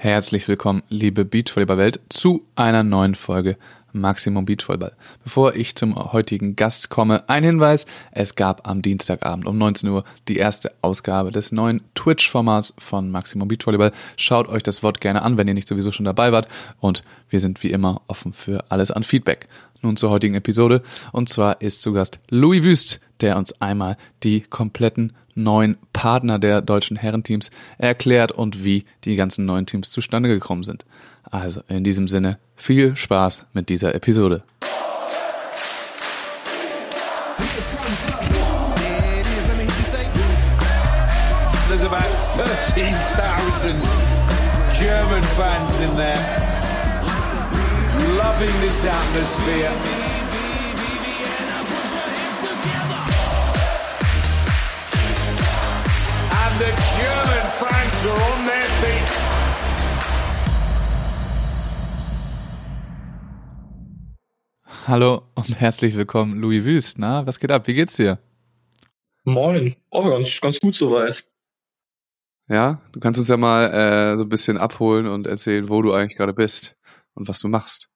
Herzlich willkommen, liebe Beachvolleyball-Welt, zu einer neuen Folge Maximum Beachvolleyball. Bevor ich zum heutigen Gast komme, ein Hinweis. Es gab am Dienstagabend um 19 Uhr die erste Ausgabe des neuen Twitch-Formats von Maximum Beachvolleyball. Schaut euch das Wort gerne an, wenn ihr nicht sowieso schon dabei wart. Und wir sind wie immer offen für alles an Feedback. Nun zur heutigen Episode. Und zwar ist zu Gast Louis Wüst, der uns einmal die kompletten neuen Partner der deutschen Herrenteams erklärt und wie die ganzen neuen Teams zustande gekommen sind. Also in diesem Sinne viel Spaß mit dieser Episode. There's about 13,000 German fans in there, loving this atmosphere. Fans are on their feet. Hallo und herzlich willkommen, Louis Wüst. Na, was geht ab? Wie geht's dir? Moin. Oh, ganz, ganz gut soweit. Ja, du kannst uns ja mal äh, so ein bisschen abholen und erzählen, wo du eigentlich gerade bist und was du machst.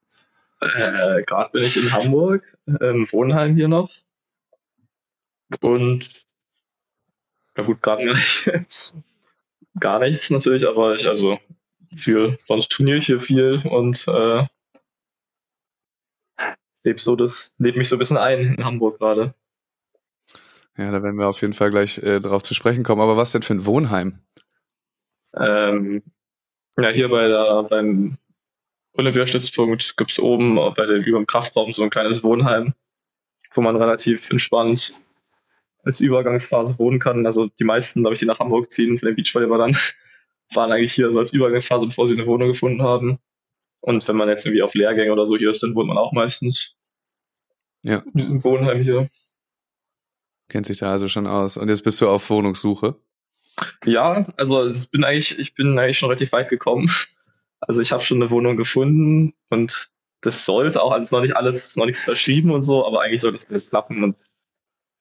Äh, gerade bin ich in Hamburg, im Wohnheim hier noch. Und ja gut, gerade nicht. Gar nichts natürlich, aber ich also für sonst turniere ich hier viel und äh, lebe so das, lebe mich so ein bisschen ein in Hamburg gerade. Ja, da werden wir auf jeden Fall gleich äh, darauf zu sprechen kommen. Aber was denn für ein Wohnheim? Ähm, ja, hier bei der, beim Olympiastützpunkt gibt es oben bei dem, über dem Kraftraum so ein kleines Wohnheim, wo man relativ entspannt als Übergangsphase wohnen kann. Also die meisten, glaube ich, die nach Hamburg ziehen für den Beachvolleyball dann, waren eigentlich hier so als Übergangsphase, bevor sie eine Wohnung gefunden haben. Und wenn man jetzt irgendwie auf Lehrgänge oder so hier ist, dann wohnt man auch meistens ja. in diesem Wohnheim hier. Kennt sich da also schon aus. Und jetzt bist du auf Wohnungssuche? Ja, also ich bin eigentlich, ich bin eigentlich schon relativ weit gekommen. Also ich habe schon eine Wohnung gefunden und das sollte auch, also es ist noch nicht alles, noch nichts verschrieben und so, aber eigentlich sollte es klappen und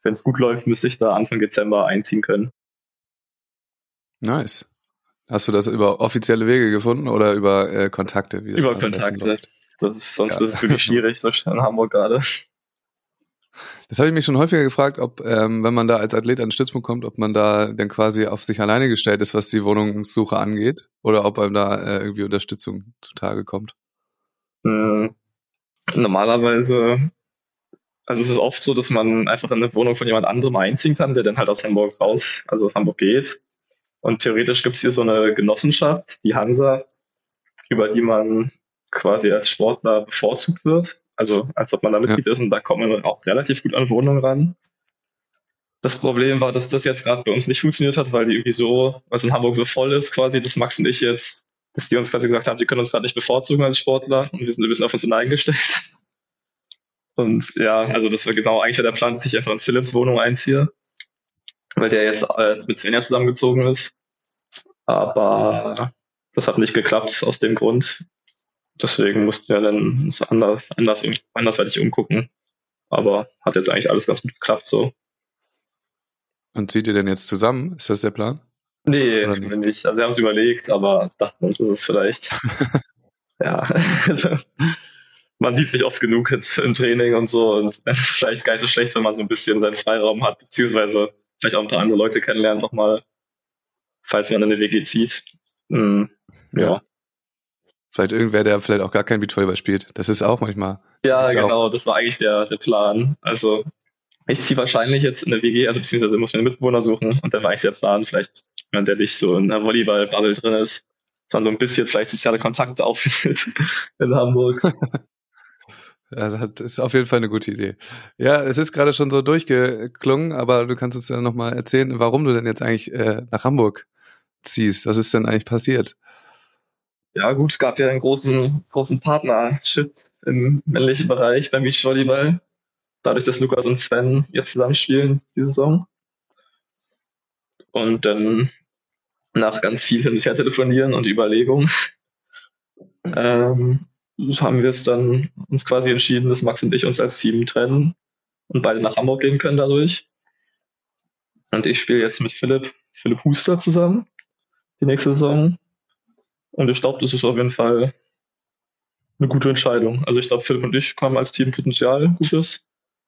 wenn es gut läuft, müsste ich da Anfang Dezember einziehen können. Nice. Hast du das über offizielle Wege gefunden oder über äh, Kontakte? über Kontakte. Das ist, sonst ja. ist es wirklich schwierig, so in Hamburg gerade. Das habe ich mich schon häufiger gefragt, ob, ähm, wenn man da als Athlet an den Stützpunkt kommt, ob man da dann quasi auf sich alleine gestellt ist, was die Wohnungssuche angeht, oder ob einem da äh, irgendwie Unterstützung zutage kommt. Hm. Normalerweise also es ist oft so, dass man einfach in eine Wohnung von jemand anderem einziehen kann, der dann halt aus Hamburg raus, also aus Hamburg geht. Und theoretisch gibt es hier so eine Genossenschaft, die Hansa, über die man quasi als Sportler bevorzugt wird. Also als ob man da Mitglied ja. ist und da kommt man auch relativ gut an Wohnungen ran. Das Problem war, dass das jetzt gerade bei uns nicht funktioniert hat, weil die irgendwie so, was in Hamburg so voll ist, quasi, dass Max und ich jetzt, dass die uns quasi gesagt haben, die können uns gerade nicht bevorzugen als Sportler und wir sind ein bisschen auf uns hineingestellt. Und ja, also das war genau eigentlich der Plan, dass ich einfach in Philips Wohnung einziehe, weil der jetzt äh, mit Svenja zusammengezogen ist. Aber das hat nicht geklappt aus dem Grund. Deswegen mussten wir dann uns anders, anders, andersweitig umgucken. Aber hat jetzt eigentlich alles ganz gut geklappt so. Und zieht ihr denn jetzt zusammen? Ist das der Plan? Nee, Oder nicht? nicht. Also wir haben es überlegt, aber dachten uns, ist es vielleicht. ja, also man sieht sich oft genug jetzt im Training und so und es ist vielleicht gar nicht so schlecht, wenn man so ein bisschen seinen Freiraum hat, beziehungsweise vielleicht auch ein paar andere Leute kennenlernt nochmal, falls man in eine WG zieht. Mhm. Ja. ja. Vielleicht irgendwer, der vielleicht auch gar kein Beachvolleyball spielt. Das ist auch manchmal. Ja, genau, auch. das war eigentlich der, der Plan. Also ich ziehe wahrscheinlich jetzt in eine WG, also beziehungsweise muss mir einen Mitbewohner suchen und dann war eigentlich der Plan, vielleicht jemand, der nicht so in der Volleyball-Bubble drin ist, sondern so ein bisschen vielleicht soziale Kontakte auffindet in Hamburg. Also das ist auf jeden Fall eine gute Idee. Ja, es ist gerade schon so durchgeklungen, aber du kannst uns ja nochmal erzählen, warum du denn jetzt eigentlich äh, nach Hamburg ziehst. Was ist denn eigentlich passiert? Ja, gut, es gab ja einen großen, großen Partnership im männlichen Bereich beim Beachvolleyball. Dadurch, dass Lukas und Sven jetzt zusammenspielen, die Saison. Und dann nach ganz viel hin und her telefonieren und Überlegungen ähm, haben wir es dann uns quasi entschieden, dass Max und ich uns als Team trennen und beide nach Hamburg gehen können dadurch. Und ich spiele jetzt mit Philipp, Philipp Huster zusammen die nächste Saison. Und ich glaube, das ist auf jeden Fall eine gute Entscheidung. Also ich glaube, Philipp und ich haben als Team Potenzial Gutes.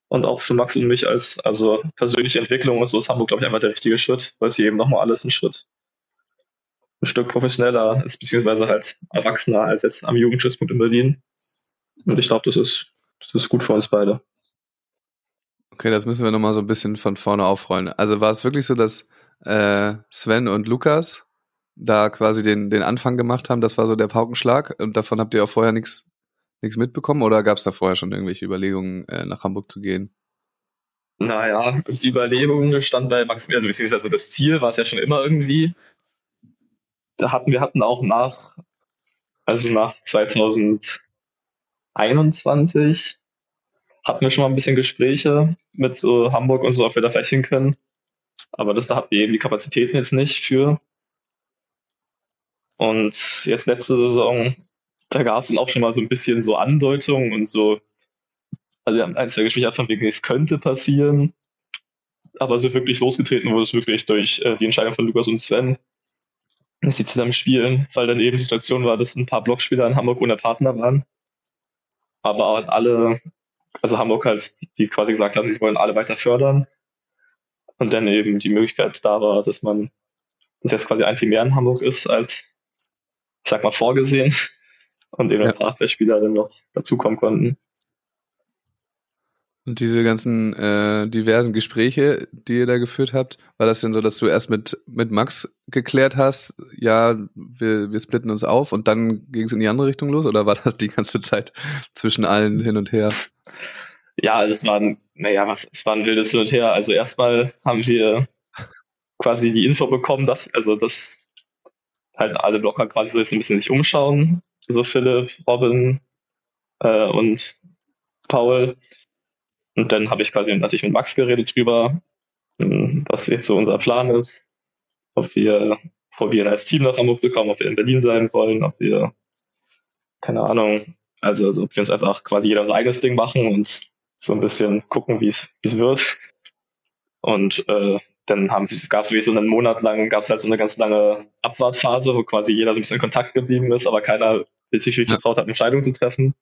Und auch für Max und mich als also persönliche Entwicklung und so ist Hamburg, glaube ich, einfach der richtige Schritt, weil sie eben nochmal alles einen Schritt ein Stück professioneller ist, beziehungsweise halt erwachsener als jetzt am Jugendstützpunkt in Berlin. Und ich glaube, das ist, das ist gut für uns beide. Okay, das müssen wir nochmal so ein bisschen von vorne aufrollen. Also war es wirklich so, dass äh, Sven und Lukas da quasi den, den Anfang gemacht haben, das war so der Paukenschlag und davon habt ihr auch vorher nichts nichts mitbekommen oder gab es da vorher schon irgendwelche Überlegungen, äh, nach Hamburg zu gehen? Naja, die Überlegungen stand bei Maximilian, also beziehungsweise das Ziel war es ja schon immer irgendwie. Da hatten wir hatten auch nach, also nach 2021 hatten wir schon mal ein bisschen Gespräche mit so Hamburg und so, ob wir da vielleicht hin können. Aber das da hatten wir eben die Kapazitäten jetzt nicht für. Und jetzt letzte Saison, da gab es dann auch schon mal so ein bisschen so Andeutungen und so, also wir haben ein, zwei Gespräche von wegen, es könnte passieren. Aber so wirklich losgetreten wurde es wirklich durch äh, die Entscheidung von Lukas und Sven, dass sie zusammen spielen, weil dann eben die Situation war, dass ein paar Blockspieler in Hamburg ohne Partner waren. Aber halt alle, also Hamburg halt, die quasi gesagt haben, sie wollen alle weiter fördern. Und dann eben die Möglichkeit da war, dass man, dass jetzt quasi ein Team mehr in Hamburg ist als ich sag mal, vorgesehen und eben ja. ein paar Abwehrspieler dann noch dazukommen konnten. Und diese ganzen äh, diversen Gespräche, die ihr da geführt habt, war das denn so, dass du erst mit, mit Max geklärt hast, ja, wir, wir splitten uns auf und dann ging es in die andere Richtung los oder war das die ganze Zeit zwischen allen hin und her? Ja, also es war ein, naja, was, es war ein wildes Hin und Her. Also erstmal haben wir quasi die Info bekommen, dass, also dass halt alle Blocker quasi so jetzt ein bisschen sich umschauen. So Philipp, Robin äh, und Paul. Und dann habe ich quasi natürlich mit Max geredet drüber, hm, was jetzt so unser Plan ist, ob wir probieren als Team nach Hamburg zu kommen, ob wir in Berlin sein wollen, ob wir, keine Ahnung, also, also ob wir uns einfach quasi jeder ein eigenes Ding machen und so ein bisschen gucken, wie es wird. Und äh, dann gab es wie so einen Monat lang, gab es halt so eine ganz lange Abwartphase, wo quasi jeder so ein bisschen in Kontakt geblieben ist, aber keiner sich wirklich getraut hat, eine Entscheidung zu treffen.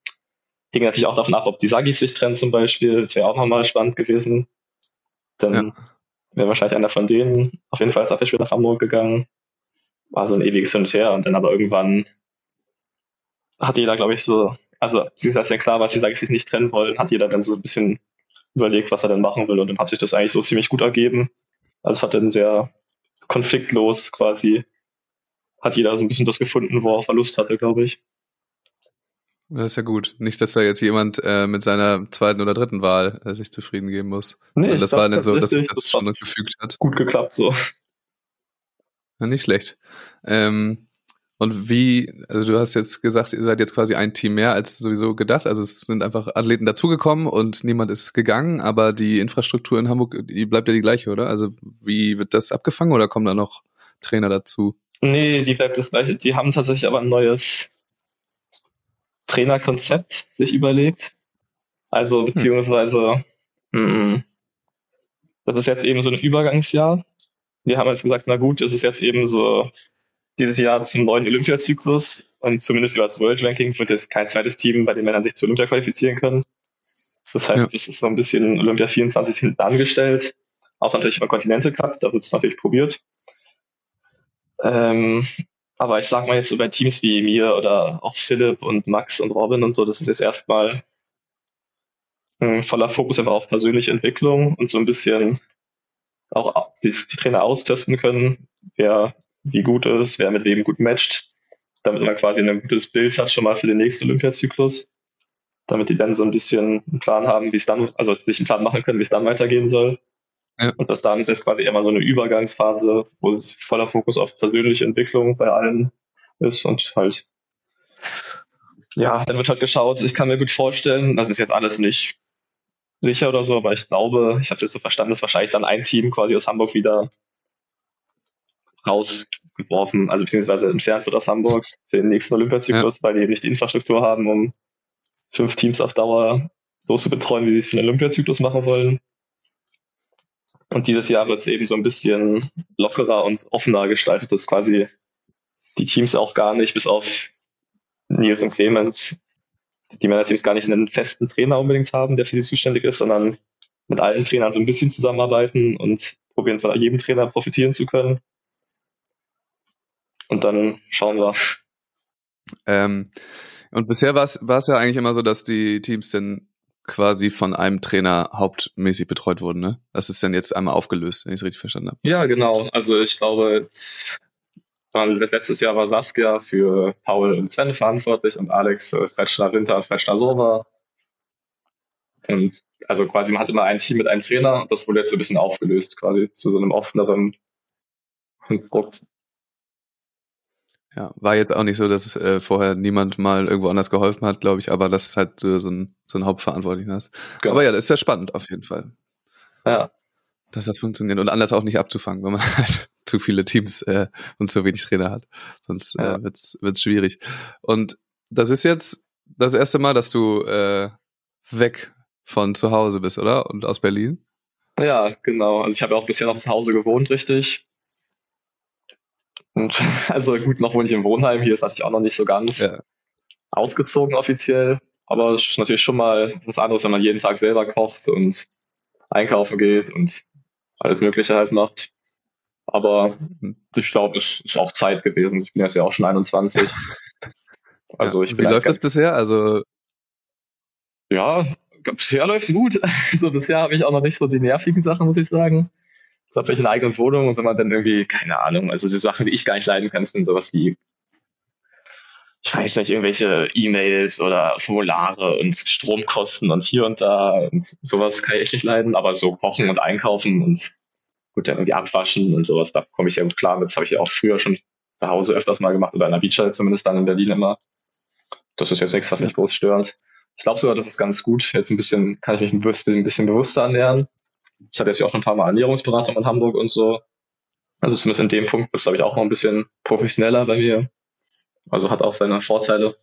Hing natürlich auch davon ab, ob die Sagis sich trennen zum Beispiel. Das wäre auch nochmal spannend gewesen. Dann ja. wäre wahrscheinlich einer von denen auf jeden Fall als Abwehrspieler nach Hamburg gegangen. War so ein ewiges Hin und Her und dann aber irgendwann hat jeder, glaube ich, so, also es ist ja klar, was die Sagis sich nicht trennen wollen, hat jeder dann so ein bisschen überlegt, was er denn machen will und dann hat sich das eigentlich so ziemlich gut ergeben. Also es hat dann sehr konfliktlos quasi, hat jeder so ein bisschen das gefunden, wo er Verlust hatte, glaube ich. Das ist ja gut. Nicht, dass da jetzt jemand äh, mit seiner zweiten oder dritten Wahl äh, sich zufrieden geben muss. Nee, das war nicht so, dass sich das, das schon gefügt hat. Gut geklappt so. Ja, nicht schlecht. Ähm, und wie, also du hast jetzt gesagt, ihr seid jetzt quasi ein Team mehr als sowieso gedacht. Also es sind einfach Athleten dazugekommen und niemand ist gegangen, aber die Infrastruktur in Hamburg, die bleibt ja die gleiche, oder? Also wie wird das abgefangen oder kommen da noch Trainer dazu? Nee, die bleibt das gleiche. Die haben tatsächlich aber ein neues Trainerkonzept sich überlegt. Also hm. beziehungsweise, hm. das ist jetzt eben so ein Übergangsjahr. Wir haben jetzt gesagt, na gut, es ist jetzt eben so dieses Jahr zum neuen Olympiazyklus und zumindest über das World Ranking wird es kein zweites Team bei den Männern sich zu Olympia qualifizieren können. Das heißt, ja. das ist so ein bisschen Olympia 24 hinten angestellt. Außer natürlich beim Continental Cup, da wird es natürlich probiert. Ähm, aber ich sag mal jetzt so bei Teams wie mir oder auch Philipp und Max und Robin und so, das ist jetzt erstmal ein voller Fokus einfach auf persönliche Entwicklung und so ein bisschen auch die, die Trainer austesten können, wer wie gut ist, wer mit wem gut matcht, damit man quasi ein gutes Bild hat schon mal für den nächsten Olympiazyklus, damit die dann so ein bisschen einen Plan haben, wie es dann, also sich einen Plan machen können, wie es dann weitergehen soll. Ja. Und das dann ist jetzt quasi immer so eine Übergangsphase, wo es voller Fokus auf persönliche Entwicklung bei allen ist und halt, ja, dann wird halt geschaut. Ich kann mir gut vorstellen, das ist jetzt alles nicht sicher oder so, aber ich glaube, ich habe es jetzt so verstanden, dass wahrscheinlich dann ein Team quasi aus Hamburg wieder rausgeworfen, also beziehungsweise entfernt wird aus Hamburg für den nächsten Olympiazyklus, ja. weil die eben nicht die Infrastruktur haben, um fünf Teams auf Dauer so zu betreuen, wie sie es für den Olympiazyklus machen wollen. Und dieses Jahr wird es eben so ein bisschen lockerer und offener gestaltet, dass quasi die Teams auch gar nicht, bis auf Nils und Clemens, die Männerteams gar nicht einen festen Trainer unbedingt haben, der für die zuständig ist, sondern mit allen Trainern so ein bisschen zusammenarbeiten und probieren von jedem Trainer profitieren zu können. Und dann schauen wir. Ähm, und bisher war es ja eigentlich immer so, dass die Teams dann quasi von einem Trainer hauptmäßig betreut wurden, ne? Das ist dann jetzt einmal aufgelöst, wenn ich es richtig verstanden habe. Ja, genau. Also ich glaube, letztes Jahr war Saskia für Paul und Sven verantwortlich und Alex für Fretschner Winter und Fretschner Lova. Und also quasi man hatte immer ein Team mit einem Trainer und das wurde jetzt so ein bisschen aufgelöst, quasi zu so einem offeneren Druck. Ja, war jetzt auch nicht so, dass äh, vorher niemand mal irgendwo anders geholfen hat, glaube ich, aber das ist halt so ein, so ein Hauptverantwortlichen hast. Genau. Aber ja, das ist ja spannend auf jeden Fall. Ja. Dass das funktioniert und anders auch nicht abzufangen, wenn man halt zu viele Teams äh, und zu wenig Trainer hat. Sonst äh, ja. äh, wird's wird's schwierig. Und das ist jetzt das erste Mal, dass du äh, weg von zu Hause bist, oder? Und aus Berlin? Ja, genau. Also ich habe auch bisher noch zu Hause gewohnt, richtig. Und also gut, noch wohne ich im Wohnheim, hier ist natürlich auch noch nicht so ganz ja. ausgezogen offiziell. Aber es ist natürlich schon mal was anderes, wenn man jeden Tag selber kocht und einkaufen geht und alles Mögliche halt macht. Aber mhm. ich glaube, es ist auch Zeit gewesen. Ich bin jetzt ja auch schon 21. Also ich bin Wie läuft das bisher? Also ja, bisher läuft es gut. Also bisher habe ich auch noch nicht so die nervigen Sachen, muss ich sagen so habe ich eine eigene Wohnung und wenn man dann irgendwie, keine Ahnung, also die Sachen, die ich gar nicht leiden kann, sind sowas wie, ich weiß nicht, irgendwelche E-Mails oder Formulare und Stromkosten und hier und da und sowas kann ich echt nicht leiden, aber so kochen und einkaufen und gut, dann irgendwie abwaschen und sowas, da komme ich sehr gut klar. Das habe ich ja auch früher schon zu Hause öfters mal gemacht oder in der Beachside zumindest dann in Berlin immer. Das ist jetzt nichts, was mich groß stört. Ich glaube sogar, das ist ganz gut. Jetzt ein bisschen, kann ich mich ein bisschen, ein bisschen bewusster ernähren ich hatte jetzt ja auch schon ein paar Mal Ernährungsberatung in Hamburg und so. Also zumindest in dem Punkt ist, glaube ich, auch noch ein bisschen professioneller bei mir. Also hat auch seine Vorteile.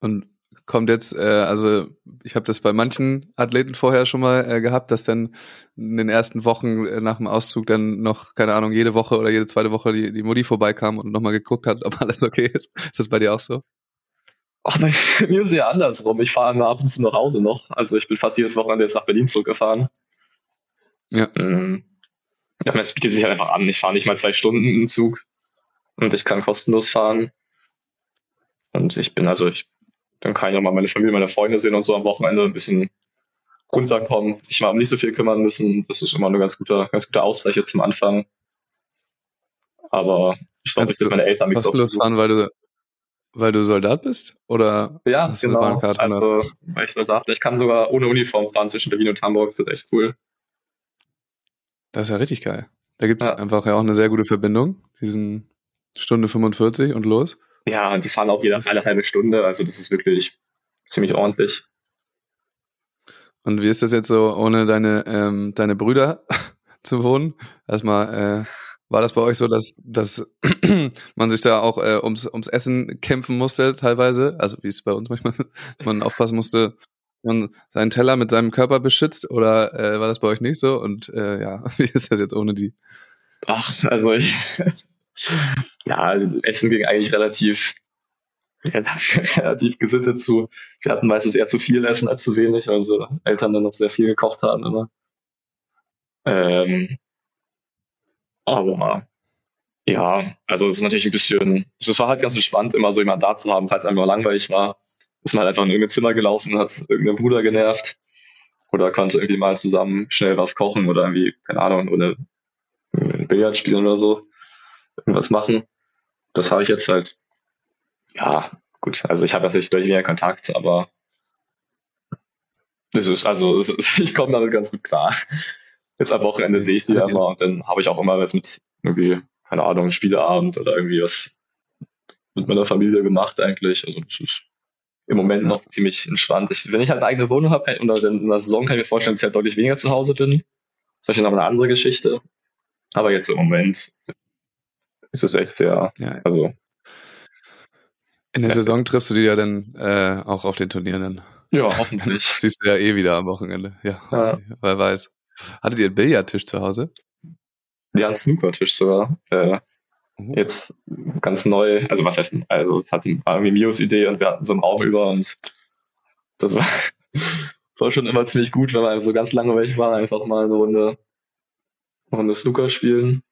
Und kommt jetzt, äh, also ich habe das bei manchen Athleten vorher schon mal äh, gehabt, dass dann in den ersten Wochen äh, nach dem Auszug dann noch, keine Ahnung, jede Woche oder jede zweite Woche die, die Mutti vorbeikam und nochmal geguckt hat, ob alles okay ist. Ist das bei dir auch so? Ach, bei mir ist ja andersrum. Ich fahre immer ab und zu nach Hause noch. Also ich bin fast jedes Wochenende jetzt nach Berlin zurückgefahren. Ja. Ähm, ja, es bietet sich halt einfach an. Ich fahre nicht mal zwei Stunden im Zug und ich kann kostenlos fahren. Und ich bin also, ich dann kann ich auch mal meine Familie, meine Freunde sehen und so am Wochenende ein bisschen runterkommen. Ich mal nicht so viel kümmern müssen. Das ist immer ein ganz guter, ganz guter Ausgleich jetzt zum Anfang. Aber ich glaube, dass meine Eltern mich so. Kostenlos fahren, weil du weil du Soldat bist? Oder ja, hast genau. Eine also, weil ich Soldat bin. Ich kann sogar ohne Uniform fahren zwischen Berlin und Hamburg. Das ist echt cool. Das ist ja richtig geil. Da gibt es ja. einfach ja auch eine sehr gute Verbindung. Diesen Stunde 45 und los. Ja, und die fahren auch jede alle halbe Stunde. Also das ist wirklich ziemlich ordentlich. Und wie ist das jetzt so, ohne deine, ähm, deine Brüder zu wohnen? Erstmal, äh, war das bei euch so, dass, dass man sich da auch äh, ums, ums Essen kämpfen musste teilweise? Also wie es bei uns manchmal, dass man aufpassen musste, man seinen Teller mit seinem Körper beschützt oder äh, war das bei euch nicht so? Und äh, ja, wie ist das jetzt ohne die? Ach, also ich, ja, Essen ging eigentlich relativ, relativ gesittet zu. Wir hatten meistens eher zu viel Essen als zu wenig, also Eltern dann noch sehr viel gekocht haben immer. Ähm, aber ja, also es ist natürlich ein bisschen, es war halt ganz entspannt, immer so jemand da zu haben, falls einem mal langweilig war. Ist man halt einfach in irgendein Zimmer gelaufen, hat irgendeinen Bruder genervt oder konnte irgendwie mal zusammen schnell was kochen oder irgendwie, keine Ahnung, oder Billard spielen oder so, irgendwas machen. Das habe ich jetzt halt, ja, gut, also ich habe natürlich durch weniger Kontakt, aber das ist, also das ist, ich komme damit ganz gut klar. Jetzt am Wochenende sehe ich sie ja immer und dann habe ich auch immer was mit irgendwie, keine Ahnung, Spieleabend oder irgendwie was mit meiner Familie gemacht eigentlich. Also das ist im Moment noch ziemlich entspannt. Ich, wenn ich halt eine eigene Wohnung habe und in der Saison kann ich mir vorstellen, dass ich halt deutlich weniger zu Hause bin. Das ist wahrscheinlich noch eine andere Geschichte. Aber jetzt im Moment ist es echt sehr, ja. also. In der ja. Saison triffst du die ja dann äh, auch auf den Turnieren dann. Ja, hoffentlich. Siehst du ja eh wieder am Wochenende. Ja, ja. wer weiß. Hattet ihr einen Billardtisch zu Hause? Ja, einen Snookertisch sogar. Äh, Mhm. Jetzt ganz neu, also was heißt, also es hat irgendwie Mios Idee und wir hatten so einen Raum über und das war, war schon immer ziemlich gut, wenn man so ganz lange weg war, einfach mal eine Runde, eine Runde Snooker spielen.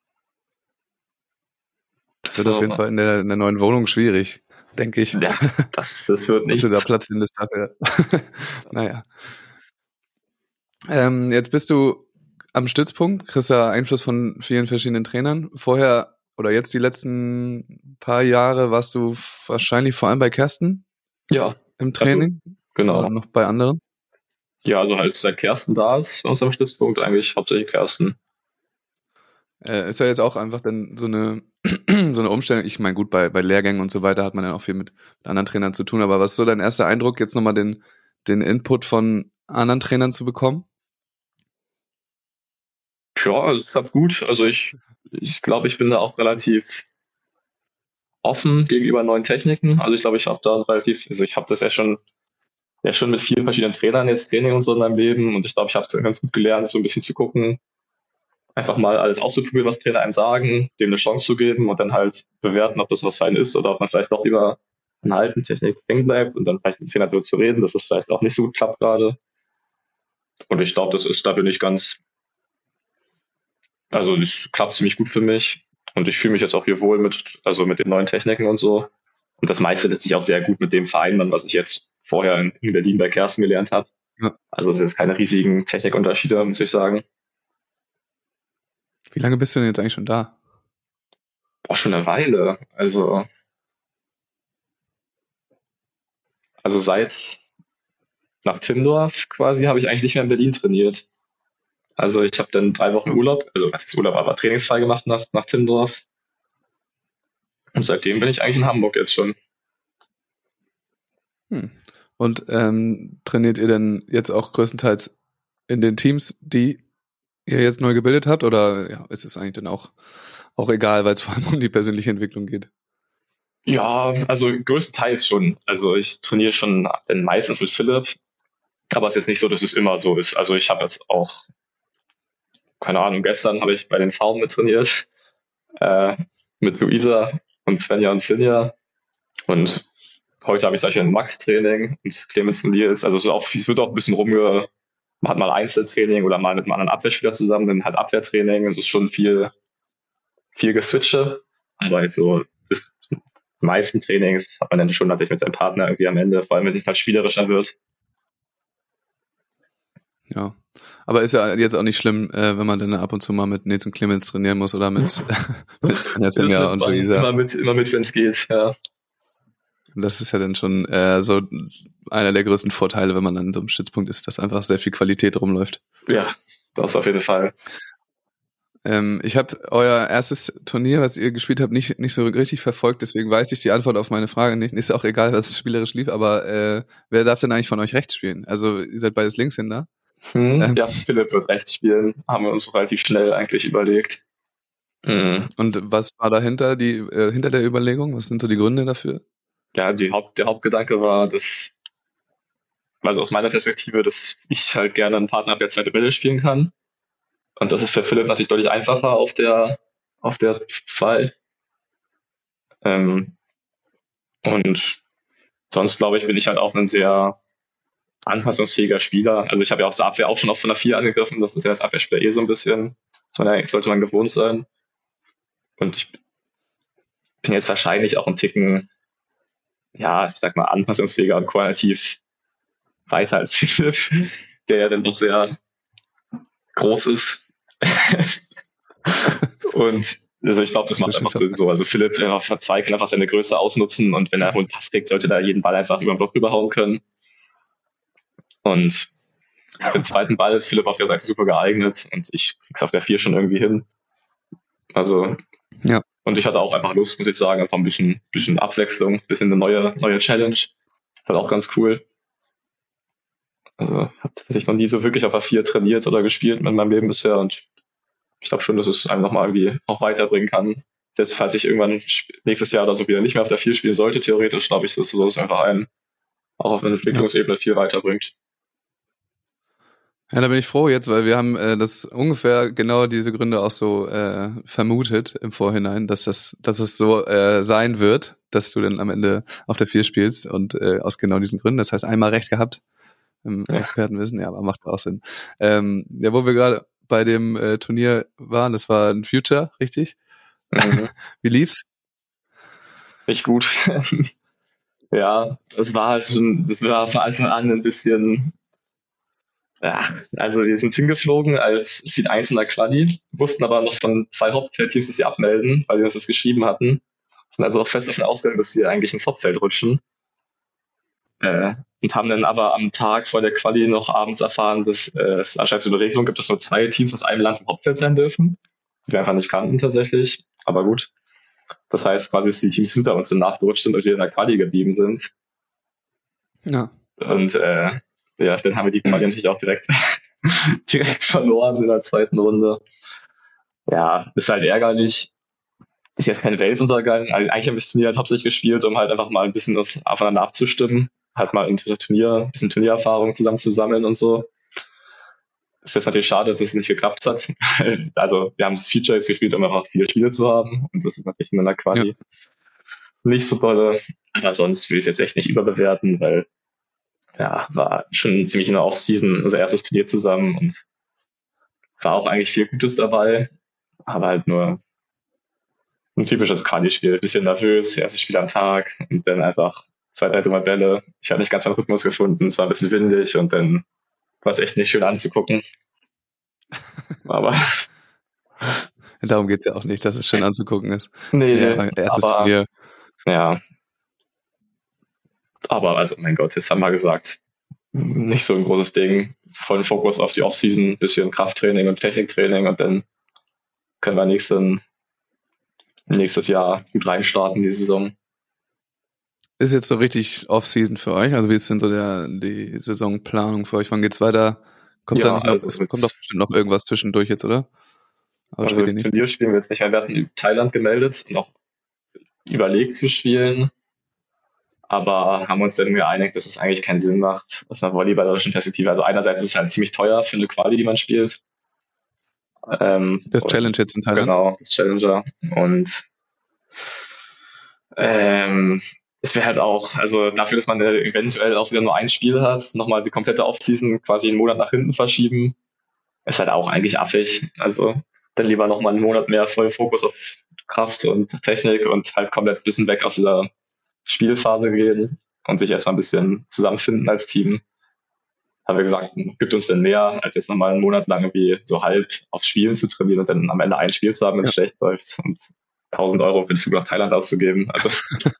Das wird so, auf jeden Fall in der, in der neuen Wohnung schwierig, denke ich. Ja, das, das wird nicht. Da Platz findest dafür. naja. Ähm, jetzt bist du am Stützpunkt, kriegst ja Einfluss von vielen verschiedenen Trainern. Vorher oder jetzt die letzten paar Jahre warst du wahrscheinlich vor allem bei Kersten? Ja. Im Training? Also, genau. Oder noch bei anderen? Ja, also halt seit Kersten da ist, aus unserem Stützpunkt eigentlich hauptsächlich Kersten. Äh, ist ja jetzt auch einfach dann so eine, so eine Umstellung. Ich meine, gut, bei, bei Lehrgängen und so weiter hat man ja auch viel mit, mit anderen Trainern zu tun, aber was ist so dein erster Eindruck, jetzt nochmal den, den Input von anderen Trainern zu bekommen? Ja, also es hat gut. Also ich, ich glaube, ich bin da auch relativ offen gegenüber neuen Techniken. Also ich glaube, ich habe da relativ, also ich habe das ja schon, ja schon mit vielen verschiedenen Trainern jetzt Training und so in meinem Leben und ich glaube, ich habe ganz gut gelernt, so ein bisschen zu gucken, einfach mal alles auszuprobieren, was Trainer einem sagen, dem eine Chance zu geben und dann halt bewerten, ob das was für ist oder ob man vielleicht doch lieber an einer alten Technik hängen bleibt und dann vielleicht mit dem Trainer darüber zu reden, dass das vielleicht auch nicht so gut klappt gerade. Und ich glaube, das ist, da bin ich ganz, also das klappt ziemlich gut für mich und ich fühle mich jetzt auch hier wohl mit, also mit den neuen Techniken und so. Und das meiste lässt sich auch sehr gut mit dem vereinbaren, was ich jetzt vorher in Berlin bei Kersten gelernt habe. Ja. Also es ist keine riesigen Technikunterschiede, muss ich sagen. Wie lange bist du denn jetzt eigentlich schon da? Auch schon eine Weile. Also, also seit nach Tindorf quasi habe ich eigentlich nicht mehr in Berlin trainiert. Also ich habe dann drei Wochen Urlaub, also was ist Urlaub, aber trainingsfrei gemacht nach, nach Timmendorf. Und seitdem bin ich eigentlich in Hamburg jetzt schon. Hm. Und ähm, trainiert ihr denn jetzt auch größtenteils in den Teams, die ihr jetzt neu gebildet habt? Oder ja, ist es eigentlich dann auch, auch egal, weil es vor allem um die persönliche Entwicklung geht? Ja, also größtenteils schon. Also ich trainiere schon dann meistens mit Philipp, aber es ist jetzt nicht so, dass es immer so ist. Also ich habe jetzt auch keine Ahnung, gestern habe ich bei den Frauen mit trainiert, äh, mit Luisa und Svenja und Sinja. Und heute habe ich solche Max-Training und Clemens von Nils. Also es, auch, es wird auch ein bisschen rumge, man hat mal Einzeltraining oder mal mit einem anderen Abwehrspieler zusammen, dann halt Abwehrtraining. Es ist schon viel, viel Geswitche. Aber so das meisten Trainings hat man dann schon natürlich mit seinem Partner irgendwie am Ende, vor allem wenn es halt spielerischer wird. Ja. Aber ist ja jetzt auch nicht schlimm, äh, wenn man dann ab und zu mal mit Nils und Clemens trainieren muss oder mit, mit Senja und Luisa. Immer mit, immer mit wenn es geht, ja. Das ist ja dann schon äh, so einer der größten Vorteile, wenn man an so einem Stützpunkt ist, dass einfach sehr viel Qualität rumläuft. Ja, das auf jeden Fall. Ähm, ich habe euer erstes Turnier, was ihr gespielt habt, nicht, nicht so richtig verfolgt, deswegen weiß ich die Antwort auf meine Frage nicht. Ist auch egal, was spielerisch lief, aber äh, wer darf denn eigentlich von euch rechts spielen? Also ihr seid beides Linkshänder. Hm, ähm. Ja, Philipp wird rechts spielen, haben wir uns relativ schnell eigentlich überlegt. Mhm. Und was war dahinter, die, äh, hinter der Überlegung? Was sind so die Gründe dafür? Ja, die Haupt, der Hauptgedanke war, dass, also aus meiner Perspektive, dass ich halt gerne einen Partner auf der zweiten Bälle spielen kann. Und das ist für Philipp natürlich deutlich einfacher auf der, auf der 2. Ähm, und sonst, glaube ich, bin ich halt auch ein sehr anpassungsfähiger Spieler. Also ich habe ja auch das Abwehr auch schon auf von der 4 angegriffen. Das ist ja das Abwehrspieler eh so ein bisschen. Das sollte man gewohnt sein. Und ich bin jetzt wahrscheinlich auch ein Ticken, ja, ich sag mal, anpassungsfähiger und qualitativ weiter als Philipp, der ja dann doch sehr groß ist. und also ich glaube, das macht einfach Sinn so. Also Philipp einfach verzweigt kann einfach seine Größe ausnutzen und wenn er einen Pass kriegt, sollte er jeden Ball einfach über den Block rüberhauen können. Und für den zweiten Ball ist Philipp auf der Seite super geeignet und ich krieg's auf der 4 schon irgendwie hin. Also, ja. Und ich hatte auch einfach Lust, muss ich sagen, einfach ein bisschen, bisschen Abwechslung, ein bisschen eine neue, neue Challenge. Das war auch ganz cool. Also, habe tatsächlich noch nie so wirklich auf der 4 trainiert oder gespielt mit meinem Leben bisher und ich glaube schon, dass es einem nochmal irgendwie auch weiterbringen kann. Selbst falls ich irgendwann nächstes Jahr oder so wieder nicht mehr auf der 4 spielen sollte, theoretisch, glaube ich, dass es einfach einen auch auf einer Entwicklungsebene viel weiterbringt. Ja, da bin ich froh jetzt, weil wir haben äh, das ungefähr genau diese Gründe auch so äh, vermutet im Vorhinein, dass das, dass es so äh, sein wird, dass du dann am Ende auf der vier spielst und äh, aus genau diesen Gründen. Das heißt, einmal recht gehabt im Ja. Expertenwissen, ja, aber macht auch Sinn. Ähm, ja, wo wir gerade bei dem äh, Turnier waren, das war ein Future, richtig? Mhm. Wie lief's? Nicht gut. ja, es war halt schon, das war von Anfang an ein bisschen, ja, also wir sind hingeflogen als Seed 1 in der Quali, wussten aber noch von zwei Hauptfeldteams, dass sie abmelden, weil wir uns das geschrieben hatten. Sind also auch fest davon ausgegangen, dass wir eigentlich ins Hauptfeld rutschen. Äh, und haben dann aber am Tag vor der Quali noch abends erfahren, dass äh, es anscheinend so eine Regelung gibt, dass nur zwei Teams aus einem Land im Hauptfeld sein dürfen. Die wir einfach nicht kannten tatsächlich, aber gut. Das heißt quasi, dass die Teams hinter uns dann nachgerutscht sind und wir in der Quali geblieben sind. Ja. Und äh, ja, dann haben wir die Quali natürlich auch direkt, direkt verloren in der zweiten Runde. Ja, ist halt ärgerlich. Ist jetzt kein Weltuntergang. Eigentlich haben wir das Turnier halt hauptsächlich gespielt, um halt einfach mal ein bisschen das aufeinander abzustimmen. Halt mal ein Turnier, ein bisschen Turniererfahrung zusammen zu sammeln und so. Ist jetzt natürlich schade, dass es nicht geklappt hat. Also wir haben das Feature jetzt gespielt, um einfach viele Spiele zu haben. Und das ist natürlich in einer Quali nicht so dolle. Aber sonst will ich es jetzt echt nicht überbewerten, weil ja, war schon ziemlich in der Offseason unser erstes Turnier zusammen und war auch eigentlich viel Gutes dabei, aber halt nur ein typisches Quali-Spiel. Bisschen nervös, erstes Spiel am Tag und dann einfach zwei, drei dumme Bälle. Ich habe nicht ganz meinen Rhythmus gefunden, es war ein bisschen windig und dann war es echt nicht schön anzugucken. Aber Darum geht's ja auch nicht, dass es schön anzugucken ist. nee, Ja, erstes aber, Turnier. Ja. Aber also, mein Gott, jetzt haben wir gesagt, nicht so ein großes Ding. Vollen Fokus auf die Offseason, bisschen Krafttraining und Techniktraining und dann können wir nächsten, nächstes Jahr gut reinstarten, die Saison. Ist jetzt so richtig Off-Season für euch? Also wie ist denn so der, die Saisonplanung für euch? Wann geht's weiter? Kommt Ja, da nicht noch, also es kommt doch bestimmt noch irgendwas zwischendurch jetzt, oder? Aber Also? Turnier spielen wir jetzt nicht mehr. Wir hatten Thailand gemeldet und auch überlegt zu spielen. Aber haben uns dann geeinigt, dass es eigentlich keinen Sinn macht, aus einer volleyballerischen Perspektive. Also einerseits ist es halt ziemlich teuer für eine Quali, die man spielt. Ähm, Das Challenge jetzt in Thailand? Genau, das Challenger. Und ähm, es wäre halt auch, also dafür, dass man eventuell auch wieder nur ein Spiel hat, nochmal die komplette Offseason quasi einen Monat nach hinten verschieben, ist halt auch eigentlich affig. Also dann lieber nochmal einen Monat mehr voll Fokus auf Kraft und Technik und halt komplett ein bisschen weg aus dieser Spielphase gehen und sich erstmal ein bisschen zusammenfinden als Team. Haben wir gesagt, gibt uns denn mehr, als jetzt nochmal einen Monat lang irgendwie so halb auf Spielen zu trainieren und dann am Ende ein Spiel zu haben, wenn es schlecht läuft und 1000 Euro für den Flug nach Thailand auszugeben. Also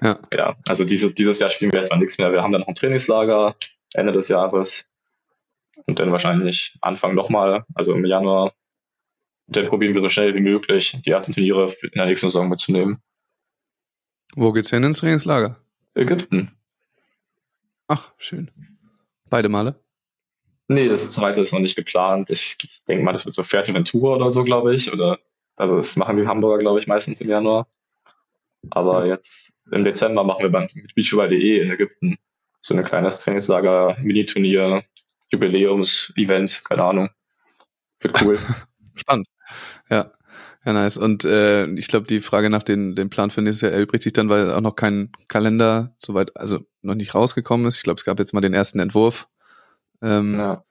Ja. ja, also dieses, dieses Jahr spielen wir etwa nichts mehr. Wir haben dann noch ein Trainingslager Ende des Jahres und dann wahrscheinlich Anfang nochmal, also im Januar. Und dann probieren wir so schnell wie möglich die ersten Turniere in der nächsten Saison mitzunehmen. Wo geht's hin ins Trainingslager? Ägypten. Ach, schön. Beide Male? Nee, das zweite ist noch nicht geplant. Ich denke mal, das wird so Fuerteventura oder so, glaube ich. Oder also das machen die Hamburger, glaube ich, meistens im Januar. Aber jetzt im Dezember machen wir beim mit beachvolleyball.de in Ägypten so ein kleines Trainingslager, Mini-Turnier, Jubiläums-Event, keine Ahnung. Wird cool. Spannend. Ja. Ja, nice. Und äh, ich glaube, die Frage nach den, dem Plan für nächstes Jahr erübrigt sich dann, weil auch noch kein Kalender soweit, also noch nicht rausgekommen ist. Ich glaube, es gab jetzt mal den ersten Entwurf, ähm, ja.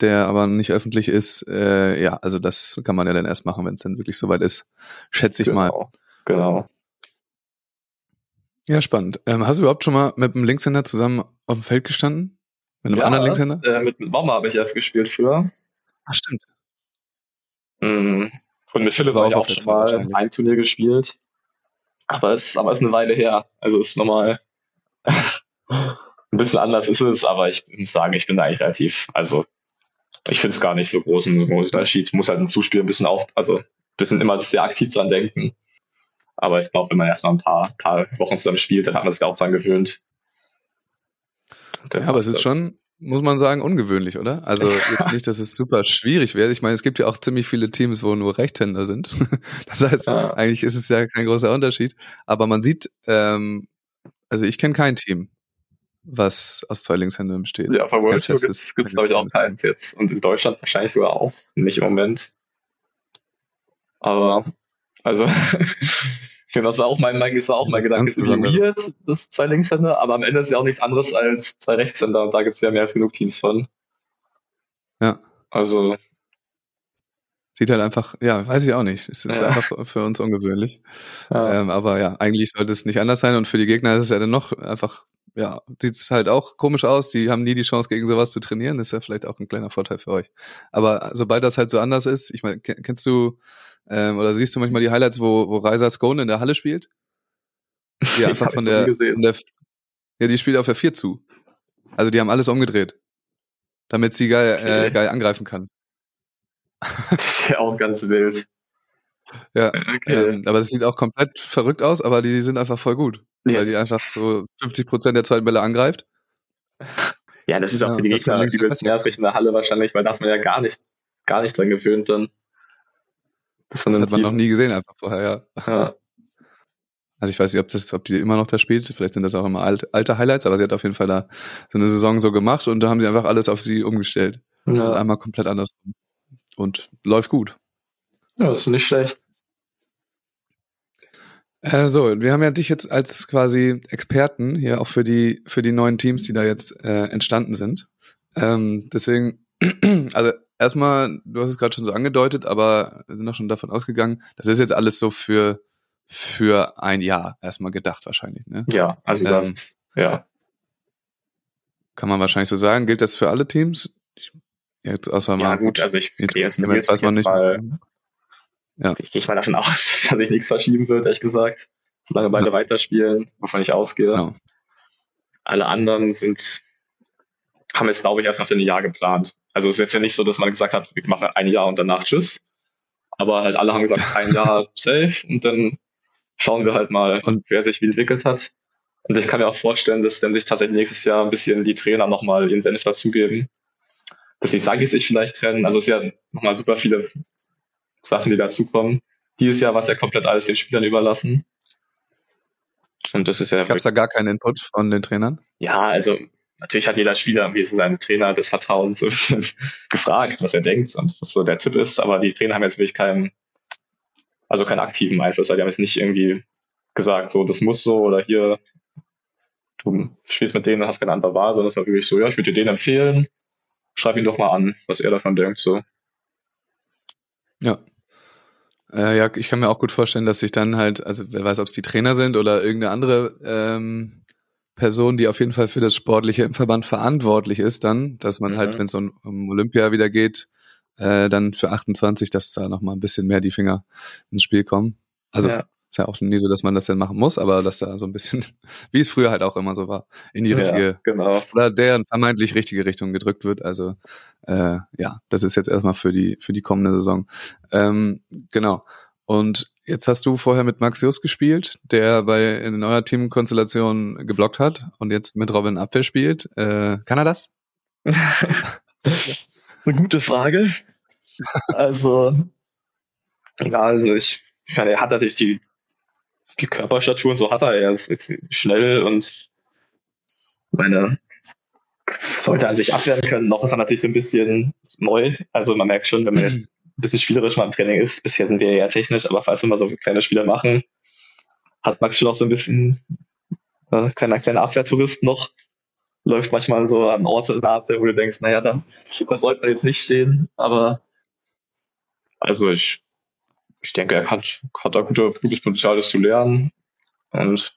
der aber nicht öffentlich ist. Äh, ja, also das kann man ja dann erst machen, wenn es dann wirklich soweit ist. Schätze ich mal. Genau. Genau. Ja, spannend. Ähm, hast du überhaupt schon mal mit einem Linkshänder zusammen auf dem Feld gestanden? Mit einem anderen Linkshänder? Äh, mit Mama habe ich erst gespielt früher. Ach, stimmt. Mhm. Und mit Philipp habe ich auch schon mal ein Turnier gespielt. Aber es, aber es ist eine Weile her. Also es ist nochmal ein bisschen anders ist es, aber ich muss sagen, ich bin da eigentlich relativ, also ich finde es gar nicht so groß ein Unterschied. Muss halt ein Zuspiel ein bisschen auf, also ein bisschen immer sehr aktiv dran denken. Aber ich glaube, wenn man erstmal ein paar, paar Wochen zusammen spielt, dann hat man sich auch dran gewöhnt. Ja, aber es ist schon, muss man sagen, ungewöhnlich, oder? Also jetzt nicht, dass es super schwierig wäre. Ich meine, es gibt ja auch ziemlich viele Teams, wo nur Rechtshänder sind. Das heißt, Ja. eigentlich ist es ja kein großer Unterschied. Aber man sieht, ähm, also ich kenne kein Team, was aus zwei Linkshändern besteht. Ja, auf der World Tour gibt es, glaube ich, auch keins jetzt. Und in Deutschland wahrscheinlich sogar auch. Nicht im Moment. Aber, also, finde, das war auch mein, mein, das war auch mein Gedanke. Es ist weird, das zwei Linkshänder, aber am Ende ist ja auch nichts anderes als zwei Rechtshänder und da gibt es ja mehr als genug Teams von. Ja. Also, Sieht halt einfach, ja, weiß ich auch nicht. Es ist Ja. einfach für uns ungewöhnlich. ja. Ähm, aber ja, eigentlich sollte es nicht anders sein und für die Gegner ist es ja dann noch einfach, ja, sieht es halt auch komisch aus. Die haben nie die Chance, gegen sowas zu trainieren. Das ist ja vielleicht auch ein kleiner Vorteil für euch. Aber sobald das halt so anders ist, ich meine, ke- kennst du ähm, oder siehst du manchmal die Highlights, wo, wo Reiser Scone in der Halle spielt? Die einfach von der, gesehen. von der, ja, die spielt auf der 4 zu. Also die haben alles umgedreht. Damit sie geil, Okay. äh, geil angreifen kann. Das ist ja auch ganz wild. Ja. Okay. Ähm, aber das sieht auch komplett verrückt aus, aber die sind einfach voll gut. Weil Jetzt- die einfach so 50 Prozent der zweiten Bälle angreift. Ja, das ist auch Ja, für die das Gegner übelst nervig in der Halle wahrscheinlich, weil da ist man ja gar nicht, gar nicht dran gewöhnt dann. Das, Das hat man noch nie gesehen einfach vorher, ja. Ja. Also ich weiß nicht, ob das, ob die immer noch da spielt. Vielleicht sind das auch immer alte, alte Highlights, aber sie hat auf jeden Fall da so eine Saison so gemacht und da haben sie einfach alles auf sie umgestellt. Ja. einmal komplett anders. Und läuft gut. ja, das ist nicht schlecht. Äh, so, wir haben ja dich jetzt als quasi Experten hier auch für die, für die neuen Teams, die da jetzt äh, entstanden sind. Ähm, deswegen, also erstmal, du hast es gerade schon so angedeutet, aber wir sind auch schon davon ausgegangen, das ist jetzt alles so für, für ein Jahr erstmal gedacht wahrscheinlich, ne? Ja, also Ähm, das, ja. Kann man wahrscheinlich so sagen. Gilt das für alle Teams? Ich, jetzt außer Ja, mal gut, also ich Jetzt, jetzt, jetzt, weiß man jetzt nicht. mal, Ja. ich gehe mal davon aus, dass sich nichts verschieben wird, ehrlich gesagt. Solange beide Ja. weiterspielen, wovon ich ausgehe. Genau. Alle anderen sind, haben jetzt, glaube ich, erst noch für ein Jahr geplant. Also es ist jetzt ja nicht so, dass man gesagt hat, wir machen ein Jahr und danach tschüss. Aber halt alle haben gesagt, ein Jahr safe und dann schauen wir halt mal, Und- wer sich wie entwickelt hat. Und ich kann mir auch vorstellen, dass dann sich tatsächlich nächstes Jahr ein bisschen die Trainer nochmal ihren Senf dazugeben. Dass die Sagis sich vielleicht trennen. Also es ist ja nochmal super viele Sachen, die dazukommen. Dieses Jahr war es ja komplett alles den Spielern überlassen. Und das ist ja Gab es da gar keinen Input von den Trainern? ja, also natürlich hat jeder Spieler irgendwie so seinen Trainer des Vertrauens so gefragt, was er denkt und was so der Tipp ist, aber die Trainer haben jetzt wirklich keinen, also keinen aktiven Einfluss, weil die haben jetzt nicht irgendwie gesagt, so, das muss so oder hier, du spielst mit denen, hast keine andere Wahl, sondern es war wirklich so, ja, ich würde dir den empfehlen, schreib ihn doch mal an, was er davon denkt, so. Ja. Äh, ja, ich kann mir auch gut vorstellen, dass sich dann halt, also wer weiß, ob es die Trainer sind oder irgendeine andere ähm, Person, die auf jeden Fall für das Sportliche im Verband verantwortlich ist, dann, dass man Mhm. halt, wenn es um, um Olympia wieder geht, äh, dann für 28, dass da nochmal ein bisschen mehr die Finger ins Spiel kommen. Also ja, ist ja auch nie so, dass man das dann machen muss, aber dass da so ein bisschen, wie es früher halt auch immer so war, in die richtige ja, genau. oder deren vermeintlich richtige Richtung gedrückt wird. Also äh, ja, das ist jetzt erstmal für die für die kommende Saison. Ähm, genau. Und jetzt hast du vorher mit Max Just gespielt, der bei in neuer Teamkonstellation geblockt hat und jetzt mit Robin Abwehr spielt. Äh, kann er das? Eine gute Frage. Also, ja, also ich, ich meine, er hat natürlich die, die Körperstatur und so hat er. Er ist jetzt schnell und meine, sollte an sich abwehren können. Noch ist er natürlich so ein bisschen neu. Also man merkt schon, wenn man jetzt ein bisschen spielerisch mal im Training ist, bisher sind wir eher technisch, aber falls wir mal so kleine Spiele machen, hat Max schon auch so ein bisschen äh, kleiner, kleiner Abwehrtourist noch. Läuft manchmal so an Orte in der Abwehr, wo du denkst, naja, da, da sollte man jetzt nicht stehen, aber also ich, ich denke, er hat, hat da gute, gutes Potenzial, das zu lernen und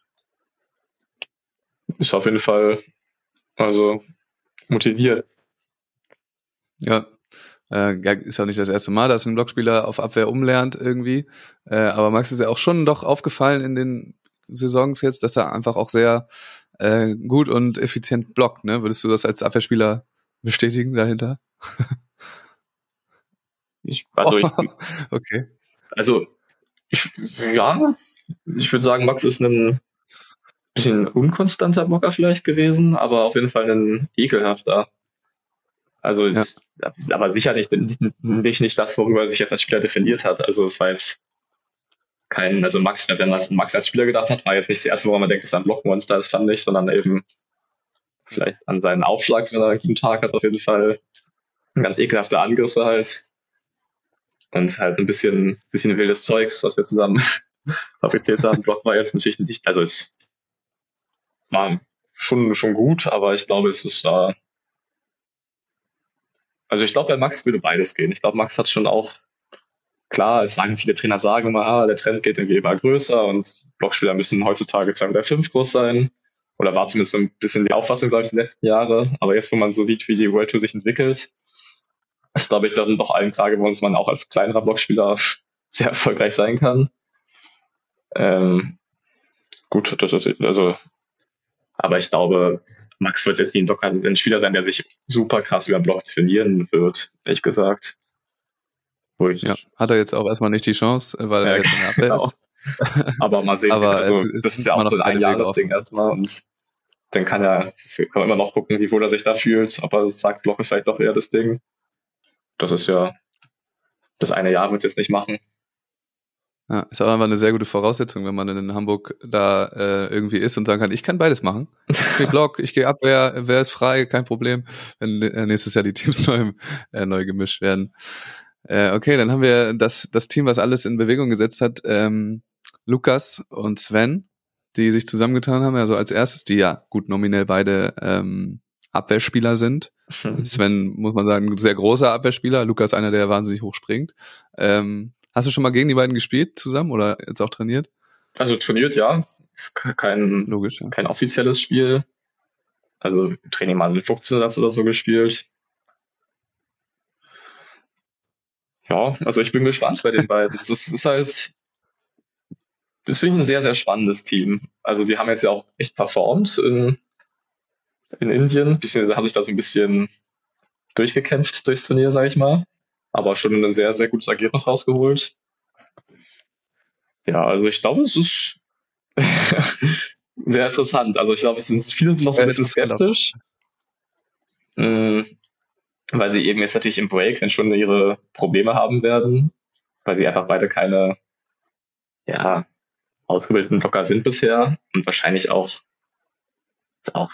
ist auf jeden Fall also motiviert. Ja. Äh, ist ja nicht das erste Mal, dass ein Blockspieler auf Abwehr umlernt irgendwie. Äh, aber Max ist ja auch schon doch aufgefallen in den Saisons jetzt, dass er einfach auch sehr äh, gut und effizient blockt. Ne? Würdest du das als Abwehrspieler bestätigen dahinter? Ich, also, ich, okay. Also ich, ja, ich würde sagen, Max ist ein bisschen unkonstanter Blocker vielleicht gewesen, aber auf jeden Fall ein ekelhafter. Also Ja. ist, aber sicherlich bin ich nicht das, worüber sich jetzt als Spieler definiert hat. Also es war jetzt kein, also Max, wenn man Max als Spieler gedacht hat, war jetzt nicht das erste, woran man denkt, dass er ein Blockmonster ist, fand ich, sondern eben vielleicht an seinen Aufschlag, wenn er einen guten Tag hat, auf jeden Fall. Ganz ekelhafte Angriffe halt. Und halt ein bisschen, bisschen wildes Zeugs, was wir zusammen fabriziert haben. Block war jetzt natürlich nicht, also es war schon, schon gut, aber ich glaube, es ist da. Also ich glaube, bei Max würde beides gehen. Ich glaube, Max hat schon auch, klar, es sagen viele Trainer sagen immer, ah, der Trend geht irgendwie immer größer und Blockspieler müssen heutzutage 2 oder 5 groß sein. Oder war zumindest so ein bisschen die Auffassung, glaube ich, den letzten Jahren. Aber jetzt, wo man so sieht, wie die World Tour sich entwickelt, ist, glaube ich, dann doch allen klar geworden, dass man auch als kleinerer Blockspieler sehr erfolgreich sein kann. Ähm, gut, das ist, also, aber ich glaube, Max wird jetzt nicht ein, ein Spieler sein, der sich super krass über Block trainieren wird, ehrlich gesagt. ja, hat er jetzt auch erstmal nicht die Chance, weil ja, er jetzt in der Abwehr genau. ist. Aber mal sehen, Aber also, ist, das ist ja auch so ein Jahresding erstmal und dann kann er, kann man immer noch gucken, wie wohl er sich da fühlt, ob er sagt, Block ist vielleicht doch eher das Ding. Das ist ja, das eine Jahr wird es jetzt nicht machen. Ja, ist auch einfach eine sehr gute Voraussetzung, wenn man in Hamburg da äh, irgendwie ist und sagen kann, ich kann beides machen. Ich gehe Block, ich gehe Abwehr, wer ist frei, kein Problem, wenn äh, nächstes Jahr die Teams neu, äh, neu gemischt werden. Äh, okay, dann haben wir das, das Team, was alles in Bewegung gesetzt hat. Ähm, Lukas und Sven, die sich zusammengetan haben, also als erstes, die ja gut nominell beide ähm, Abwehrspieler sind. Sven, muss man sagen, ein sehr großer Abwehrspieler, Lukas einer, der wahnsinnig hoch springt. Ähm, hast du schon mal gegen die beiden gespielt zusammen oder jetzt auch trainiert? Also trainiert, ja. Ist kein, Logisch, ja. kein offizielles Spiel. Also Training mal mit Fuchsnetz oder so gespielt. Ja, also ich bin gespannt bei den beiden. Es ist, ist halt das finde ich ein sehr, sehr spannendes Team. Also wir haben jetzt ja auch echt performt in, in Indien. Bisschen, haben sich da so ein bisschen durchgekämpft durchs Turnier, sage ich mal. Aber schon ein sehr, sehr gutes Ergebnis rausgeholt. Ja, also ich glaube, es ist sehr interessant. Also ich glaube, es sind viele sind noch so ein bisschen skeptisch. Mhm. Weil sie eben jetzt natürlich im Break schon ihre Probleme haben werden, weil sie einfach beide keine, ja, ausgebildeten Blocker sind bisher und wahrscheinlich auch, auch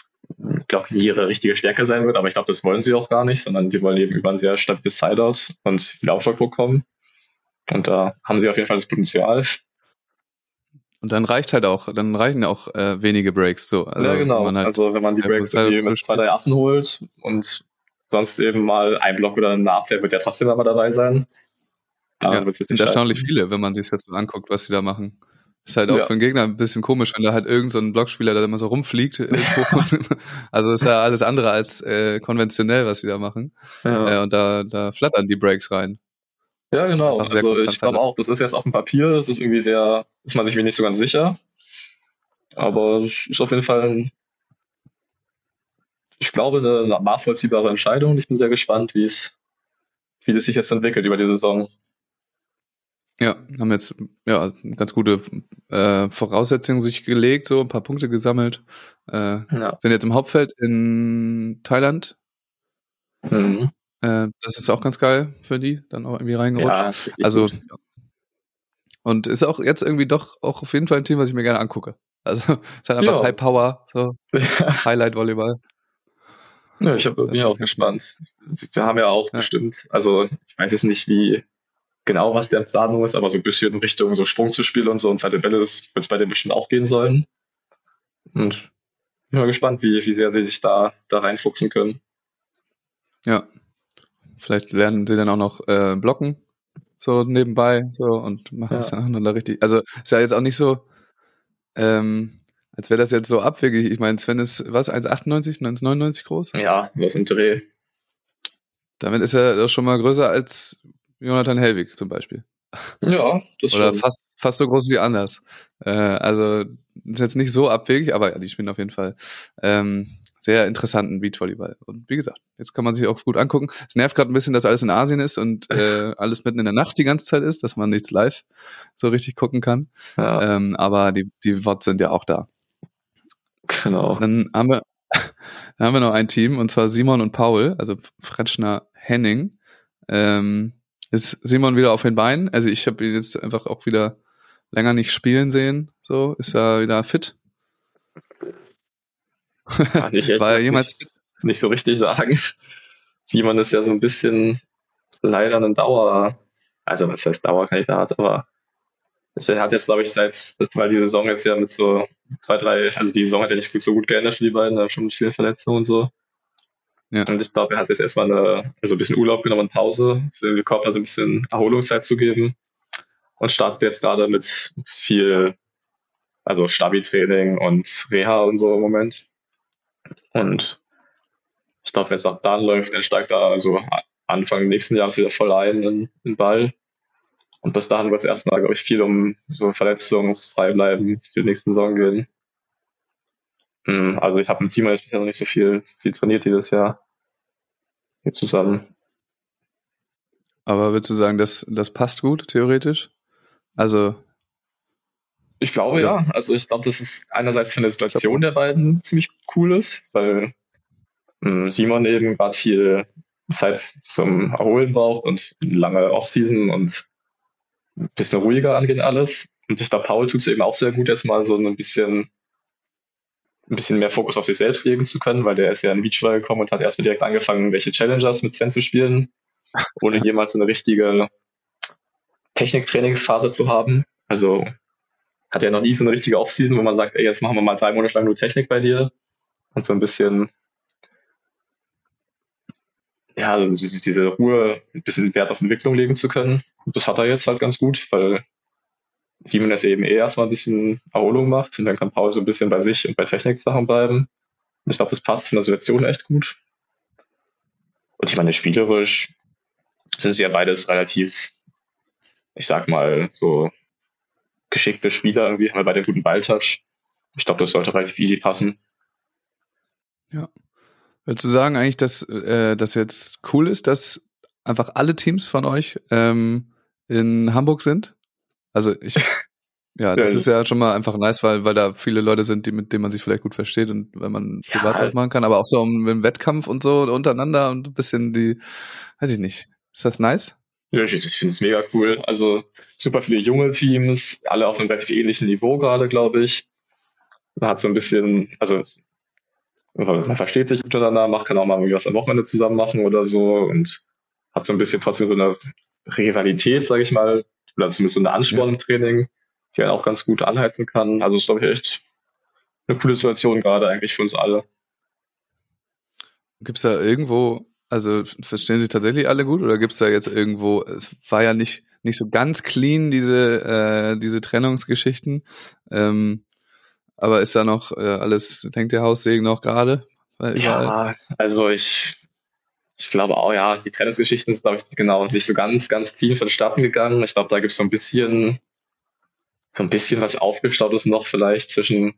glaube ich, nie ihre richtige Stärke sein wird, aber ich glaube, das wollen sie auch gar nicht, sondern sie wollen eben über ein sehr stabiles Sideout und viel Aufschlag kommen. Und da haben sie auf jeden Fall das Potenzial. Und dann reicht halt auch, dann reichen auch äh, wenige Breaks so. Also, ja, genau. Halt, also wenn man die Breaks irgendwie mit zwei, drei Assen holt und sonst eben mal ein Block oder eine Abwehr wird ja trotzdem immer dabei sein. Daran ja, sind erstaunlich viele, wenn man sich das so anguckt, was sie da machen. Ist halt auch ja. für den Gegner ein bisschen komisch, wenn da halt irgend so ein Blockspieler da immer so rumfliegt. also ist ja alles andere als äh, konventionell, was sie da machen. Ja. Äh, und da, da flattern die Breaks rein. Ja, genau. Also ich glaube auch, das ist jetzt auf dem Papier, das ist irgendwie sehr, ist man sich nicht so ganz sicher. Aber es ist auf jeden Fall ich glaube, eine nachvollziehbare Entscheidung. Ich bin sehr gespannt, wie es, wie es sich jetzt entwickelt über die Saison. Ja, haben jetzt ja ganz gute äh, Voraussetzungen sich gelegt, so ein paar Punkte gesammelt. Äh, ja. Sind jetzt im Hauptfeld in Thailand. Mhm. Äh, das ist auch ganz geil für die, dann auch irgendwie reingerutscht. Ja, also gut. und ist auch jetzt irgendwie doch auch auf jeden Fall ein Team, was ich mir gerne angucke. Also es ist halt einfach ja. High Power, so Highlight Volleyball. Ja, ich hab, bin ja auch gespannt. Sie haben ja auch bestimmt, also ich weiß jetzt nicht, wie genau, was der Planung ist, aber so ein bisschen in Richtung so Sprung zu spielen und so und zweite Bälle, das wird es bei denen bestimmt auch gehen sollen. Und bin mal gespannt, wie, wie sehr sie sich da, da reinfuchsen können. Ja. Vielleicht lernen sie dann auch noch äh, blocken, so nebenbei, so und machen ja. es dann da richtig. Also ist ja jetzt auch nicht so, ähm, als wäre das jetzt so abwegig. Ich meine, Sven ist was, 1,98, 1,99 groß? Ja, was im Dreh. Damit ist er doch schon mal größer als Jonathan Helwig zum Beispiel. Ja, das Oder schon. fast, fast so groß wie anders. Äh, also ist jetzt nicht so abwegig, aber ja, die spielen auf jeden Fall ähm, sehr interessanten Beachvolleyball. Und wie gesagt, jetzt kann man sich auch gut angucken. Es nervt gerade ein bisschen, dass alles in Asien ist und äh, alles mitten in der Nacht die ganze Zeit ist, dass man nichts live so richtig gucken kann. Ja. Ähm, aber die, die WOTs sind ja auch da. Genau. Dann haben wir, dann haben wir noch ein Team und zwar Simon und Paul, also Fretschner Henning. Ähm, ist Simon wieder auf den Beinen. Also ich habe ihn jetzt einfach auch wieder länger nicht spielen sehen. So, ist er wieder fit? Kann ich echt War er nicht, jemals nicht so richtig sagen. Simon ist ja so ein bisschen leider ein Dauer, also was heißt Dauerkandidat, aber er hat jetzt, glaube ich, seit, weil die Saison jetzt ja mit so zwei, drei, also die Saison hat ja nicht so gut geändert für die beiden, da schon mit vielen Verletzungen und so. Ja. Und ich glaube, er hat jetzt erstmal eine, also ein bisschen Urlaub genommen Pause, für den Körper so ein bisschen Erholungszeit zu geben. Und startet jetzt gerade mit, mit viel, also Stabi-Training und Reha und so im Moment. Und ich glaube, wenn es nach Plan läuft, dann steigt er also Anfang nächsten Jahres wieder voll ein in den Ball. Und bis dahin wird es erstmal, glaube ich, viel um so verletzungsfrei bleiben für die nächste Saison gehen. Hm, Also ich habe mit Simon jetzt bisher noch nicht so viel, viel trainiert dieses Jahr. Hier zusammen. Aber würdest du sagen, das, das passt gut, theoretisch? Also, Ich glaube Ja. ja. Also ich glaube, das ist einerseits für eine Situation der beiden ziemlich cool ist, weil mh, Simon eben gerade viel Zeit zum Erholen braucht und lange Offseason und ein bisschen ruhiger angehen alles. Und ich glaube, Paul tut es eben auch sehr gut, jetzt mal so ein bisschen ein bisschen mehr Fokus auf sich selbst legen zu können, weil der ist ja in Beachvolleyball gekommen und hat erstmal direkt angefangen, welche Challengers mit Sven zu spielen, ohne jemals so eine richtige Techniktrainingsphase zu haben. Also hat ja noch nie so eine richtige Offseason, wo man sagt, ey, jetzt machen wir mal drei Monate lang nur Technik bei dir und so ein bisschen, ja, so diese Ruhe, ein bisschen Wert auf Entwicklung legen zu können. Und das hat er jetzt halt ganz gut, weil Simon jetzt eben eh erstmal ein bisschen Erholung macht und dann kann Paul so ein bisschen bei sich und bei Technik-Sachen bleiben. Und ich glaube, das passt von der Situation echt gut. Und ich meine, spielerisch sind sie ja beides relativ, ich sag mal, so geschickte Spieler irgendwie, haben wir beide guten Balltouch. Ich glaube, das sollte relativ easy passen. würdest du sagen eigentlich, dass äh, das jetzt cool ist, dass einfach alle Teams von euch ähm, in Hamburg sind? Also ich, ja, das Ja, ist ja schon mal einfach nice, weil, weil da viele Leute sind, die, mit denen man sich vielleicht gut versteht und wenn man Ja. privat was machen kann, aber auch so im Wettkampf und so untereinander und ein bisschen die, weiß ich nicht. Ist das nice? Ja, ich, ich finde es mega cool. Also super viele junge Teams, alle auf einem relativ ähnlichen Niveau gerade, glaube ich. Man hat so ein bisschen, also man versteht sich miteinander, macht kann auch mal irgendwie was am Wochenende zusammen machen oder so und hat so ein bisschen trotzdem so eine Rivalität, sage ich mal, oder zumindest so eine Ansporn im Training, die einen auch ganz gut anheizen kann. Also ist, glaube ich, echt eine coole Situation gerade eigentlich für uns alle. Gibt's da irgendwo, also verstehen sich tatsächlich alle gut oder gibt's da jetzt irgendwo, es war ja nicht, nicht so ganz clean, diese, äh, diese Trennungsgeschichten. Ähm, aber ist da noch äh, alles, denkt der Haussegen noch gerade? Ja, also ich, ich glaube auch, ja, die Trennungsgeschichten sind, glaube ich, genau nicht so ganz, ganz clean vonstatten gegangen. Ich glaube, da gibt es so ein bisschen, so ein bisschen was aufgestaut ist noch vielleicht zwischen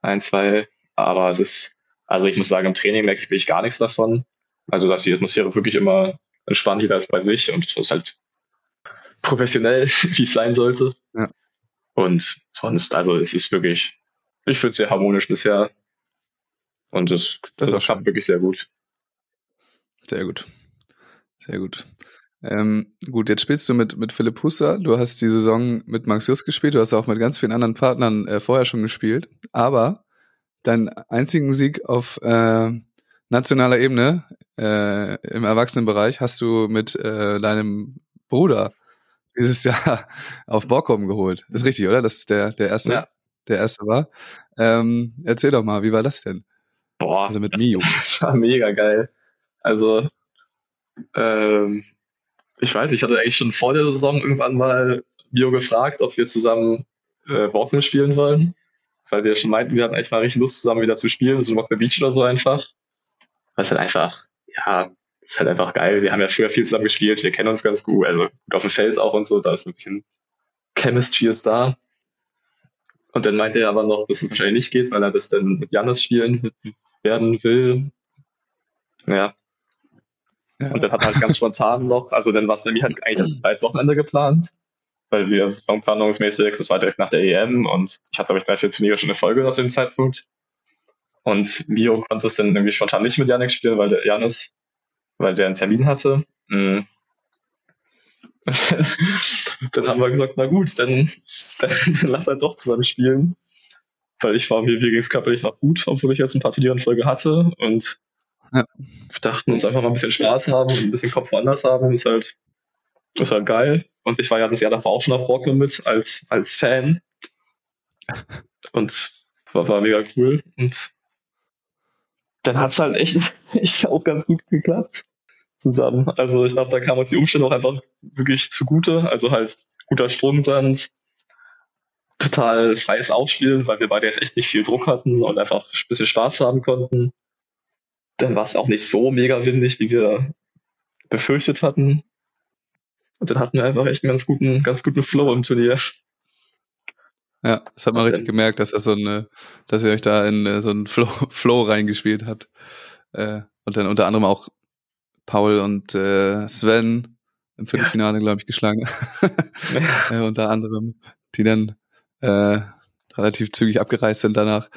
ein, zwei, aber es ist, also ich muss sagen, im Training merke ich wirklich gar nichts davon. Also, dass die Atmosphäre wirklich immer entspannt, jeder ist bei sich und es ist halt professionell, wie es sein sollte. Ja. Und sonst, also es ist wirklich, ich finde es sehr harmonisch bisher. Und Das also auch klappt wirklich sehr gut. Sehr gut. Sehr gut. Ähm, gut, jetzt spielst du mit, mit Philipp Husser. Du hast die Saison mit Max Just gespielt. Du hast auch mit ganz vielen anderen Partnern äh, vorher schon gespielt. Aber deinen einzigen Sieg auf äh, nationaler Ebene äh, im Erwachsenenbereich hast du mit äh, deinem Bruder dieses Jahr auf Borkum geholt. Ist richtig, oder? Das ist der, der erste, Ja. der erste war. Ähm, erzähl doch mal, wie war das denn? Boah, Also mit das, Mio. das war mega geil. Also, ähm, ich weiß, ich hatte eigentlich schon vor der Saison irgendwann mal Mio gefragt, ob wir zusammen äh, Walkman spielen wollen. Weil wir schon meinten, wir hatten echt mal richtig Lust, zusammen wieder zu spielen, so Walkman Beach oder so einfach. Was halt einfach, ja, ist halt einfach geil. Wir haben ja früher viel zusammen gespielt, wir kennen uns ganz gut, also gut auf dem Feld auch und so, da ist ein bisschen Chemistry ist da. Und dann meinte er aber noch, dass es wahrscheinlich nicht geht, weil er das dann mit Janis spielen werden will. Ja, Ja. und dann hat er halt ganz spontan noch, also dann war es nämlich halt eigentlich als Wochenende geplant, weil wir saisonplanungsmäßig, das war direkt nach der EM und ich hatte, glaube ich, drei, vier Turniere schon eine Folge zu dem Zeitpunkt. Und Mio konnte es dann irgendwie spontan nicht mit Janik spielen, weil der Janis, weil der einen Termin hatte. Mhm. dann haben wir gesagt, na gut, dann, dann, dann lass halt doch zusammen spielen. weil ich war, mir, mir ging es körperlich noch gut, obwohl ich jetzt ein paar Turniere in Folge hatte und Ja. wir dachten uns einfach mal ein bisschen Spaß haben und ein bisschen Kopf woanders haben, ist halt, ist halt geil. Und ich war ja das Jahr davor auch schon auf Rockland mit als, als Fan und war, war mega cool und dann hat's halt echt, echt auch ganz gut geklappt zusammen. Also ich glaube, da kam uns die Umstände auch einfach wirklich zugute. Also halt guter Stromsand, total freies Aufspielen, weil wir beide jetzt echt nicht viel Druck hatten und einfach ein bisschen Spaß haben konnten. Dann war es auch nicht so mega windig, wie wir befürchtet hatten. Und dann hatten wir einfach echt einen ganz guten, ganz guten Flow im Turnier. Ja, das hat man richtig dann- gemerkt, dass das so eine, dass ihr euch da in äh, so einen Flow, Flow reingespielt habt. Äh, und dann unter anderem auch Paul und äh, Sven im Viertelfinale, glaube ich, geschlagen. äh, unter anderem, die dann äh, relativ zügig abgereist sind danach.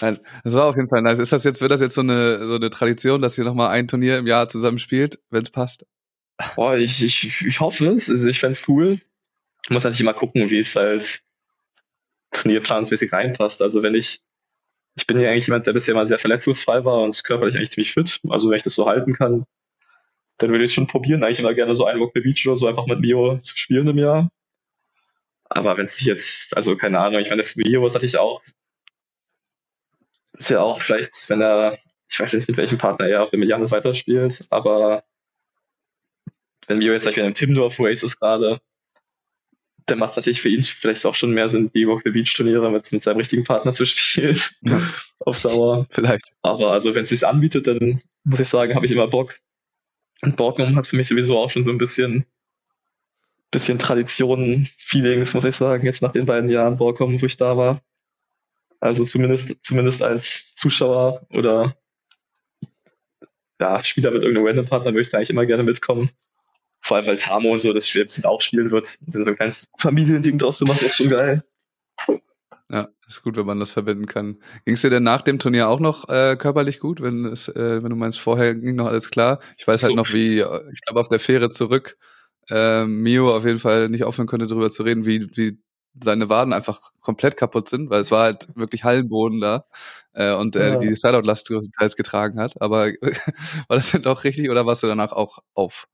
Nein, das war auf jeden Fall nice. Ist das jetzt, wird das jetzt so eine, so eine Tradition, dass ihr nochmal ein Turnier im Jahr zusammen spielt, wenn es passt? Boah, ich, ich, ich hoffe es. Also ich fänd's cool. Muss natürlich immer gucken, wie es halt turnierplansmäßig reinpasst. Also wenn ich, ich bin ja eigentlich jemand, der bisher mal sehr verletzungsfrei war und körperlich eigentlich ziemlich fit. Also wenn ich das so halten kann, dann würde ich es schon probieren, eigentlich immer gerne so ein Walk the Beach oder so einfach mit Mio zu spielen im Jahr. Aber wenn es sich jetzt, also keine Ahnung, ich meine, für Mio ist natürlich auch, ist ja auch vielleicht, wenn er, ich weiß nicht, mit welchem Partner er auch, wenn mit Janis weiterspielt, aber wenn Mio jetzt gleich wieder im Timdorf Race ist gerade, dann macht es natürlich für ihn vielleicht auch schon mehr Sinn, die Walk the Beach Turniere mit, mit seinem richtigen Partner zu spielen. Ja. Auf Dauer. Vielleicht. Aber also wenn es sich anbietet, dann muss ich sagen, habe ich immer Bock. Und Borgnum hat für mich sowieso auch schon so ein bisschen, bisschen Traditionen, Feelings, muss ich sagen, jetzt nach den beiden Jahren Borgnum, wo ich da war. Also zumindest, zumindest als Zuschauer oder ja, Spieler mit irgendeinem Random Partner möchte ich eigentlich immer gerne mitkommen. Vor allem, weil Tamo und so das jetzt auch spielen wird, so ein kleines Familiending draus zu machen, ist schon geil. Ja, ist gut, wenn man das verbinden kann. Ging es dir denn nach dem Turnier auch noch äh, körperlich gut, wenn es, äh, wenn du meinst, vorher ging noch alles klar? Ich weiß halt So. noch, wie, äh, ich glaube, auf der Fähre zurück, äh, Mio auf jeden Fall nicht aufhören konnte, darüber zu reden, wie, wie seine Waden einfach komplett kaputt sind, weil es war halt wirklich Hallenboden da äh, und er Ja. die Sideout-Last größtenteils getragen hat. Aber war das denn doch richtig oder warst du danach auch auf?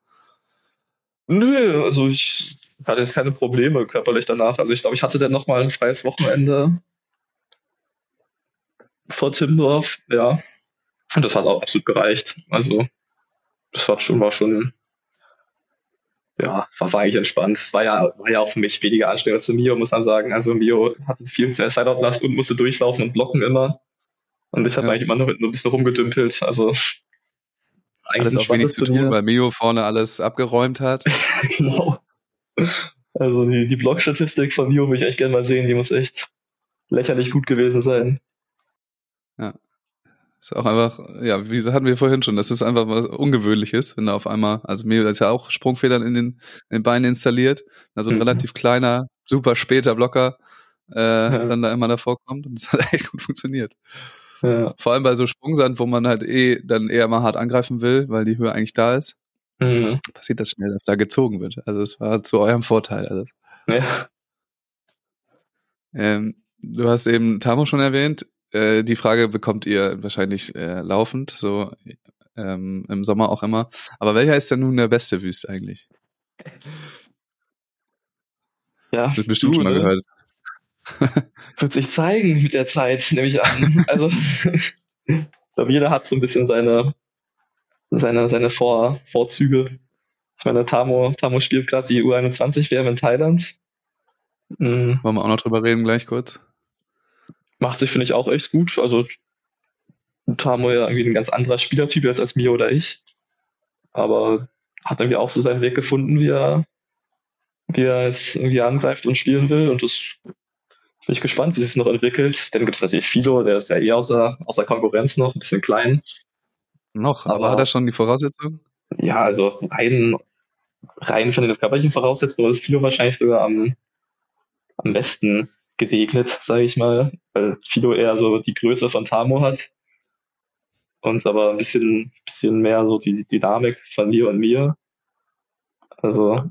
Nö, also ich hatte jetzt keine Probleme körperlich danach. Also ich glaube, ich hatte dann noch mal ein freies Wochenende vor Timmendorf, ja. Und das hat auch absolut gereicht. Also das war schon, war schon, ja, war, war eigentlich entspannt. Es war ja, war ja auch für mich weniger anstrengend als für Mio, muss man sagen. Also Mio hatte viel Sideout-Last und musste durchlaufen und blocken immer. Und ich habe Ja. eigentlich immer nur, nur ein bisschen rumgedümpelt. Also Alles ein auch wenig zu tun, weil Mio vorne alles abgeräumt hat. genau. Also die, die Blockstatistik von Mio würde ich echt gerne mal sehen. Die muss echt lächerlich gut gewesen sein. Ist auch einfach, ja, wie hatten wir vorhin schon, das ist einfach was Ungewöhnliches, wenn da auf einmal, also Mio ist ja auch Sprungfedern in den, in den Beinen installiert, also ein Mhm. relativ kleiner, super später Blocker äh, Ja. dann da immer davor kommt und das hat echt gut funktioniert. Ja. Vor allem bei so Sprungsand, wo man halt eh dann eher mal hart angreifen will, weil die Höhe eigentlich da ist, Mhm. passiert das schnell, dass da gezogen wird. Also es war zu eurem Vorteil alles. ja. Ähm, du hast eben Tamo schon erwähnt. Äh, die Frage bekommt ihr wahrscheinlich äh, laufend, so ähm, im Sommer auch immer. Aber welcher ist denn nun der beste Wüst eigentlich? ja. Das du bestimmt du, schon mal ne? gehört. Wird sich zeigen mit der Zeit, nehme ich an. Also ich glaube, jeder hat so ein bisschen seine, seine, seine Vor Vorzüge. Ich meine, Tamo, Tamo spielt gerade die U21 WM in Thailand. Mhm. Wollen wir auch noch drüber reden gleich kurz? Macht sich, finde ich, auch echt gut. Also Tamo ja irgendwie ein ganz anderer Spielertyp jetzt als Mio oder ich. Aber hat irgendwie auch so seinen Weg gefunden, wie er, wie er jetzt irgendwie angreift und spielen will. Und das bin ich gespannt, wie sich es noch entwickelt. Dann gibt es natürlich Fido, der ist ja eh außer, außer Konkurrenz noch, ein bisschen klein. Noch, aber, Aber- hat er schon die Voraussetzungen? Ja, also rein, rein von den körperlichen Voraussetzungen ist Fido wahrscheinlich sogar am, am besten gesegnet, sage ich mal, weil Fido eher so die Größe von Tamo hat und aber ein bisschen, bisschen mehr so die Dynamik von mir und mir. Also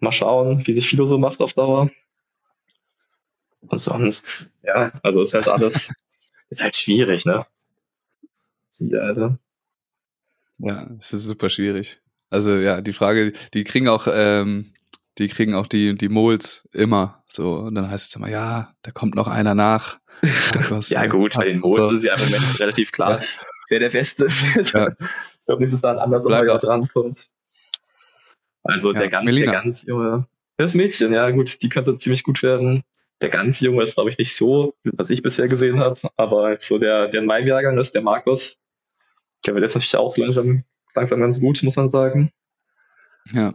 mal schauen, wie sich Fido so macht auf Dauer. Und sonst, ja, also ist halt alles ist halt schwierig, ne? Die, Alter. Ja, es ist super schwierig. Also ja, die Frage, die kriegen auch, ähm, die kriegen auch die, die Moles immer so. Und dann heißt es immer, ja, da kommt noch einer nach. Markus, ja, äh, gut, bei den Moles so. ist ja im Moment relativ klar, Ja. wer der Beste ist. Ja. Ich glaube nicht, dass da ein anderer auch. dran kommt. Also Ja, der, ganz, Melina. der ganz junge, das Mädchen, ja gut, die könnte ziemlich gut werden. Der ganz junge ist, glaube ich, nicht so, was ich bisher gesehen habe. Aber so der, der in meinem Jahrgang ist, der Markus, der wird jetzt natürlich auch langsam, langsam ganz gut, muss man sagen. Ja.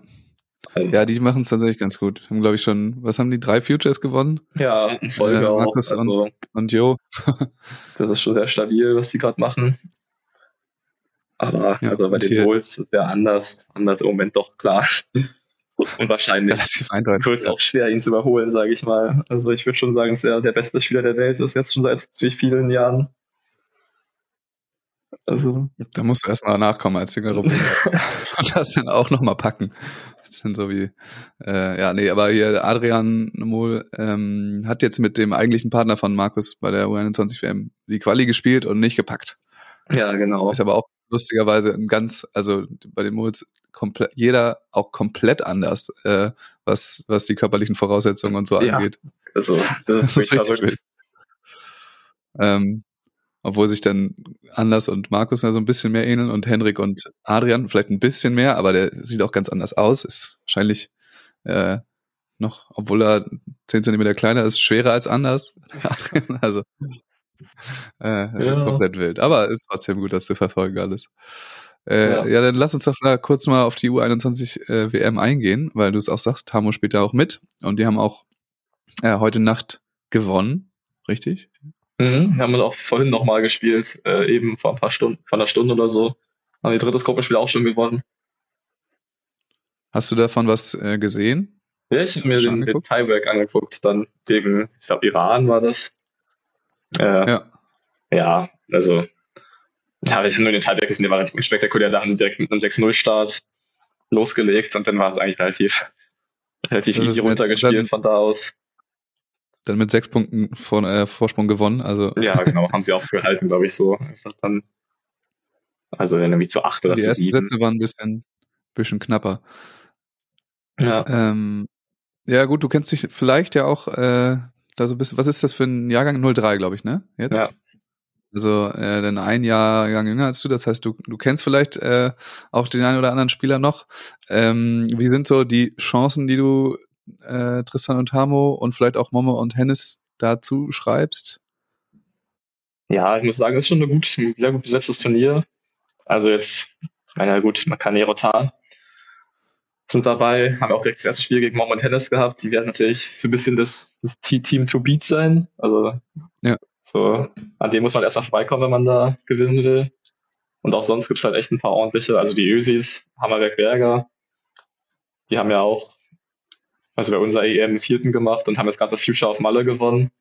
Ja, die machen es tatsächlich ganz gut. Haben, glaube ich, schon, was haben die, drei Futures gewonnen? Ja, Folge Äh, auch. Markus Also, Und Jo. das ist schon sehr stabil, was die gerade machen. Aber Ja, also bei den Bulls ist der anders, anders im Moment doch klar. Und wahrscheinlich wird es auch schwer, ihn zu überholen, sage ich mal. Also ich würde schon sagen, dass er der beste Spieler der Welt ist, jetzt schon seit ziemlich vielen Jahren. Also, Da musst du erstmal nachkommen als jüngerer Bruder. Und das dann auch nochmal packen. Sind so wie, äh, ja, nee, aber hier Adrian Mohl ähm, hat jetzt mit dem eigentlichen Partner von Markus bei der U21 WM die Quali gespielt und nicht gepackt. ja, genau. Ist aber auch lustigerweise ein ganz, also bei den Mols komplett, jeder auch komplett anders, äh, was, was die körperlichen Voraussetzungen und so Ja. angeht. Also, das ist, Das ist richtig. Ähm, obwohl sich dann Anders und Markus ja so ein bisschen mehr ähneln und Henrik und Adrian vielleicht ein bisschen mehr, aber der sieht auch ganz anders aus. Ist wahrscheinlich äh, noch, obwohl er 10 Zentimeter kleiner ist, schwerer als Anders. Adrian, also äh, das ist Ja. komplett wild. Aber ist trotzdem gut, das zu verfolgen alles. Äh, Ja. ja. dann lass uns doch mal kurz mal auf die U21 äh, WM eingehen, weil du es auch sagst, Tamo spielt da auch mit und die haben auch äh, heute Nacht gewonnen, richtig? Mhm, haben wir auch vorhin nochmal gespielt, äh, eben vor ein paar Stunden, vor einer Stunde oder so. Haben die drittes Gruppenspiel auch schon gewonnen. Hast du davon was äh, gesehen? Ja, ich habe mir den, den angeguckt? Tiebreak angeguckt, dann gegen, ich glaube, Iran war das. Äh, Ja. Ja, also, ja, ich habe nur den Tiebreak gesehen, der war relativ unspektakulär. Da haben die direkt mit einem 6-0-Start losgelegt und dann war es eigentlich relativ, relativ Das easy runtergespielt von da aus. Dann mit sechs Punkten von, äh, Vorsprung gewonnen. Also Ja, genau, haben sie auch gehalten, glaube ich, so. Ich dann, also irgendwie zu acht oder die ersten sieben. Sätze waren ein bisschen, bisschen knapper. Ja. Ähm, ja gut, du kennst dich vielleicht ja auch äh, da so ein bisschen, was ist das für ein Jahrgang? 03, glaube ich, ne? Jetzt? Ja. Also äh, dann ein Jahrgang jünger als du, das heißt, du, du kennst vielleicht äh, auch den einen oder anderen Spieler noch. Ähm, wie sind so die Chancen, die du äh, Tristan und Hamo und vielleicht auch Momo und Hennis dazu schreibst? Ja, ich muss sagen, das ist schon eine gut, ein sehr gut besetztes Turnier. Also jetzt, ich meine, ja gut, Makanero Tan sind dabei, haben auch direkt das erste Spiel gegen Mom und Tennis gehabt. Die werden natürlich so ein bisschen das, das Team to beat sein. Also Ja. so, an dem muss man erstmal vorbeikommen, wenn man da gewinnen will. Und auch sonst gibt's halt echt ein paar ordentliche, also die Ösis, Hammerwerk Berger, die haben ja auch, also bei unserer EM einen vierten gemacht und haben jetzt gerade das Future auf Malle gewonnen.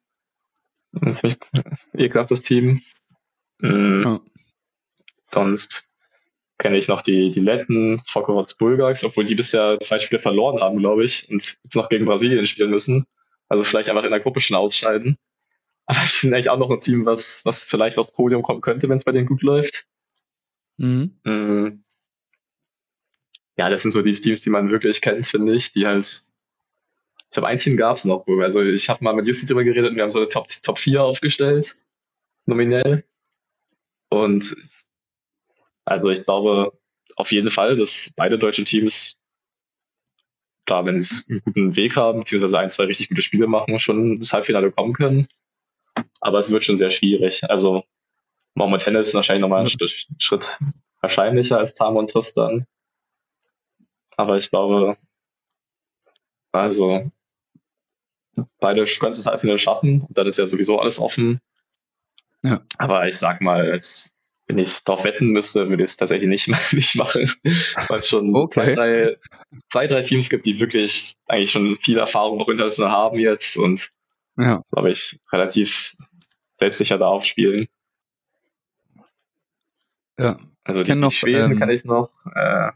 Ein ziemlich ekelhaftes Team. Mhm. Ja. Sonst kenne ich noch die, die Letten, Fokovats Bulgars, obwohl die bisher zwei Spiele verloren haben, glaube ich, und jetzt noch gegen Brasilien spielen müssen. Also vielleicht einfach in der Gruppe schon ausscheiden. Aber die sind eigentlich auch noch ein Team, was, was vielleicht aufs Podium kommen könnte, wenn es bei denen gut läuft. Mhm. Mhm. Ja, das sind so die Teams, die man wirklich kennt, finde ich, die halt. Ich glaube, ein Team gab es noch. Also ich habe mal mit Jussi drüber geredet und wir haben so eine Top, Top 4 aufgestellt, nominell. Und also ich glaube auf jeden Fall, dass beide deutschen Teams da, wenn sie einen guten Weg haben, beziehungsweise ein, zwei richtig gute Spiele machen, schon ins Halbfinale kommen können. Aber es wird schon sehr schwierig. Also Hennes ist wahrscheinlich nochmal einen Schritt, Schritt wahrscheinlicher als Tam und Tristan. Aber ich glaube, also beide können es Halbfinale schaffen. Und dann ist ja sowieso alles offen. Ja. Aber ich sag mal, als wenn ich darauf wetten müsste, würde ich es tatsächlich nicht, nicht machen, weil es schon Okay. zwei, drei, zwei, drei Teams gibt, die wirklich eigentlich schon viel Erfahrung auch international haben jetzt und Ja. glaube ich relativ selbstsicher da aufspielen. Ja. Also Ich die, die Schweden ähm, kann ich noch. Äh,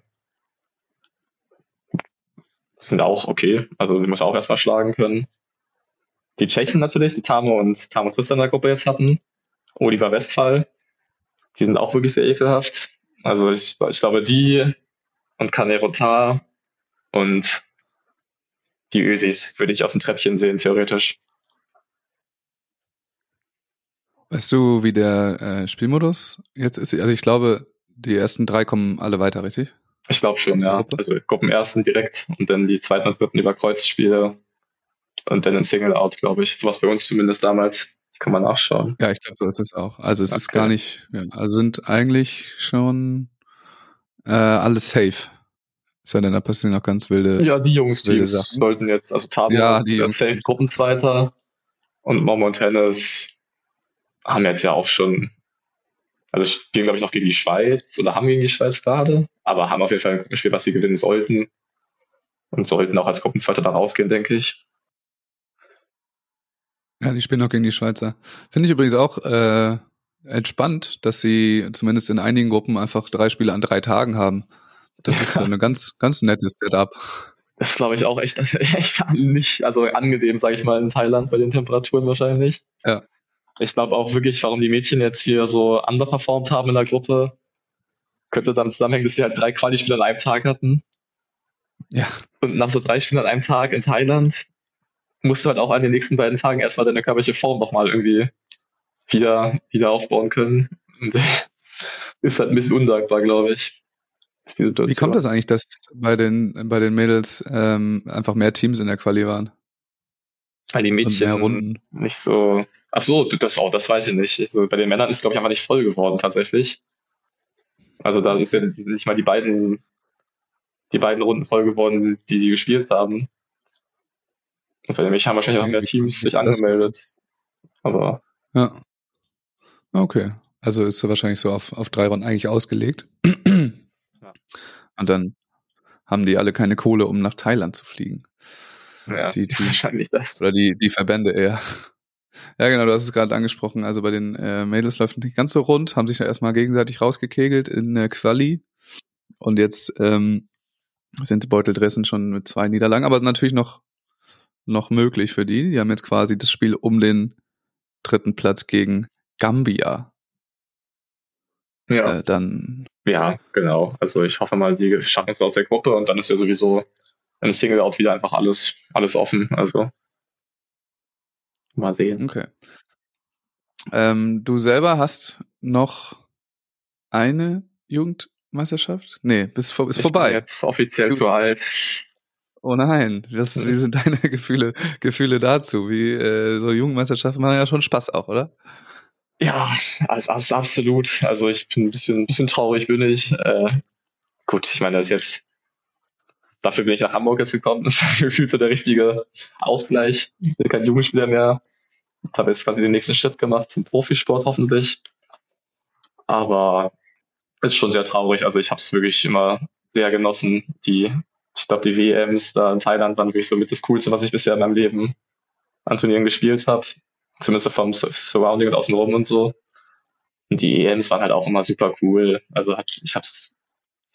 sind auch okay. Also die muss man auch erstmal schlagen können. Die Tschechen natürlich, die Tamo und Tamo Tristan in der Gruppe jetzt hatten. Oliver Westphal. Die sind auch wirklich sehr ekelhaft. Also ich, ich glaube, die und Kanerotar und die Ösis würde ich auf dem Treppchen sehen, theoretisch. Weißt du, wie der äh, Spielmodus jetzt ist? Also ich glaube, die ersten drei kommen alle weiter, richtig? Ich glaube schon, ja. Gruppe? Also Gruppen ersten direkt und dann die zweiten und dritten über Kreuzspiele und dann ein Single-Out, glaube ich. So was bei uns zumindest damals. Kann man nachschauen. Ja, ich glaube, so ist es auch. Also es okay. ist gar nicht, ja, also sind eigentlich schon äh, alles safe. Ist ja dann da passieren noch ganz wilde. Ja, die Jungs-Teams sollten jetzt, also Tabo ja, die Jungs safe Gruppenzweiter und Momo und Tennis haben jetzt ja auch schon, also spielen glaube ich noch gegen die Schweiz oder haben gegen die Schweiz gerade, aber haben auf jeden Fall ein Spiel, was sie gewinnen sollten und sollten auch als Gruppenzweiter da rausgehen, denke ich. Ja, die spielen auch gegen die Schweizer. Finde ich übrigens auch äh, entspannt, dass sie zumindest in einigen Gruppen einfach drei Spiele an drei Tagen haben. Das ist ja. eine ganz, ganz nettes Setup. Das glaube ich auch echt, echt nicht, also angenehm, sage ich mal, in Thailand bei den Temperaturen wahrscheinlich. Ja. Ich glaube auch wirklich, warum die Mädchen jetzt hier so underperformed haben in der Gruppe, könnte dann zusammenhängen, dass sie halt drei Quali-Spiele an einem Tag hatten. Ja. Und nach so drei Spielen an einem Tag in Thailand musst du halt auch an den nächsten beiden Tagen erstmal deine körperliche Form nochmal irgendwie wieder, wieder aufbauen können. Und ist halt ein bisschen undankbar, glaube ich. Wie kommt das eigentlich, dass bei den, bei den Mädels ähm, einfach mehr Teams in der Quali waren? Weil die Mädchen nicht so. Ach so, das, oh, das weiß ich nicht. Also bei den Männern ist, glaube ich, einfach nicht voll geworden, tatsächlich. Also da ist ja nicht mal die beiden, die beiden Runden voll geworden, die die gespielt haben. Und den Mädchen haben wahrscheinlich auch mehr Teams sich angemeldet. Aber. Ja. Okay. Also ist so wahrscheinlich so auf, auf drei Runden eigentlich ausgelegt. Ja. Und dann haben die alle keine Kohle, um nach Thailand zu fliegen. Ja, die Teams. wahrscheinlich das. Oder die, die Verbände eher. Ja, genau, du hast es gerade angesprochen. Also bei den äh, Mädels läuft nicht ganz so rund, haben sich ja erstmal gegenseitig rausgekegelt in der Quali. Und jetzt ähm, sind die Beuteldressen schon mit zwei Niederlagen, aber natürlich noch, noch möglich für die. Die haben jetzt quasi das Spiel um den dritten Platz gegen Gambia. Ja. Äh, dann. Ja, genau. Also ich hoffe mal, sie schaffen es aus der Gruppe und dann ist ja sowieso im Single-Out wieder einfach alles, alles offen. Also mal sehen. Okay. Ähm, du selber hast noch eine Jugendmeisterschaft? Nee, bis, ist ich vorbei. Bin jetzt offiziell du, zu alt. Oh nein, das, wie sind deine Gefühle, Gefühle dazu? Wie äh, so Jugendmeisterschaften machen ja schon Spaß auch, oder? Ja, also, absolut. Also ich bin ein bisschen, ein bisschen traurig, bin ich. Äh, gut, ich meine, das ist jetzt dafür bin ich nach Hamburg jetzt gekommen. Das ist gefühlt so der richtige Ausgleich. Ich bin kein Jugendspieler mehr. Ich habe jetzt quasi den nächsten Schritt gemacht zum Profisport hoffentlich. Aber es ist schon sehr traurig. Also ich habe es wirklich immer sehr genossen. Die, ich glaube, die WMs da in Thailand waren wirklich so mit das Coolste, was ich bisher in meinem Leben an Turnieren gespielt habe. Zumindest vom Surrounding und außenrum und so. Und die EMs waren halt auch immer super cool. Also hat, ich habe es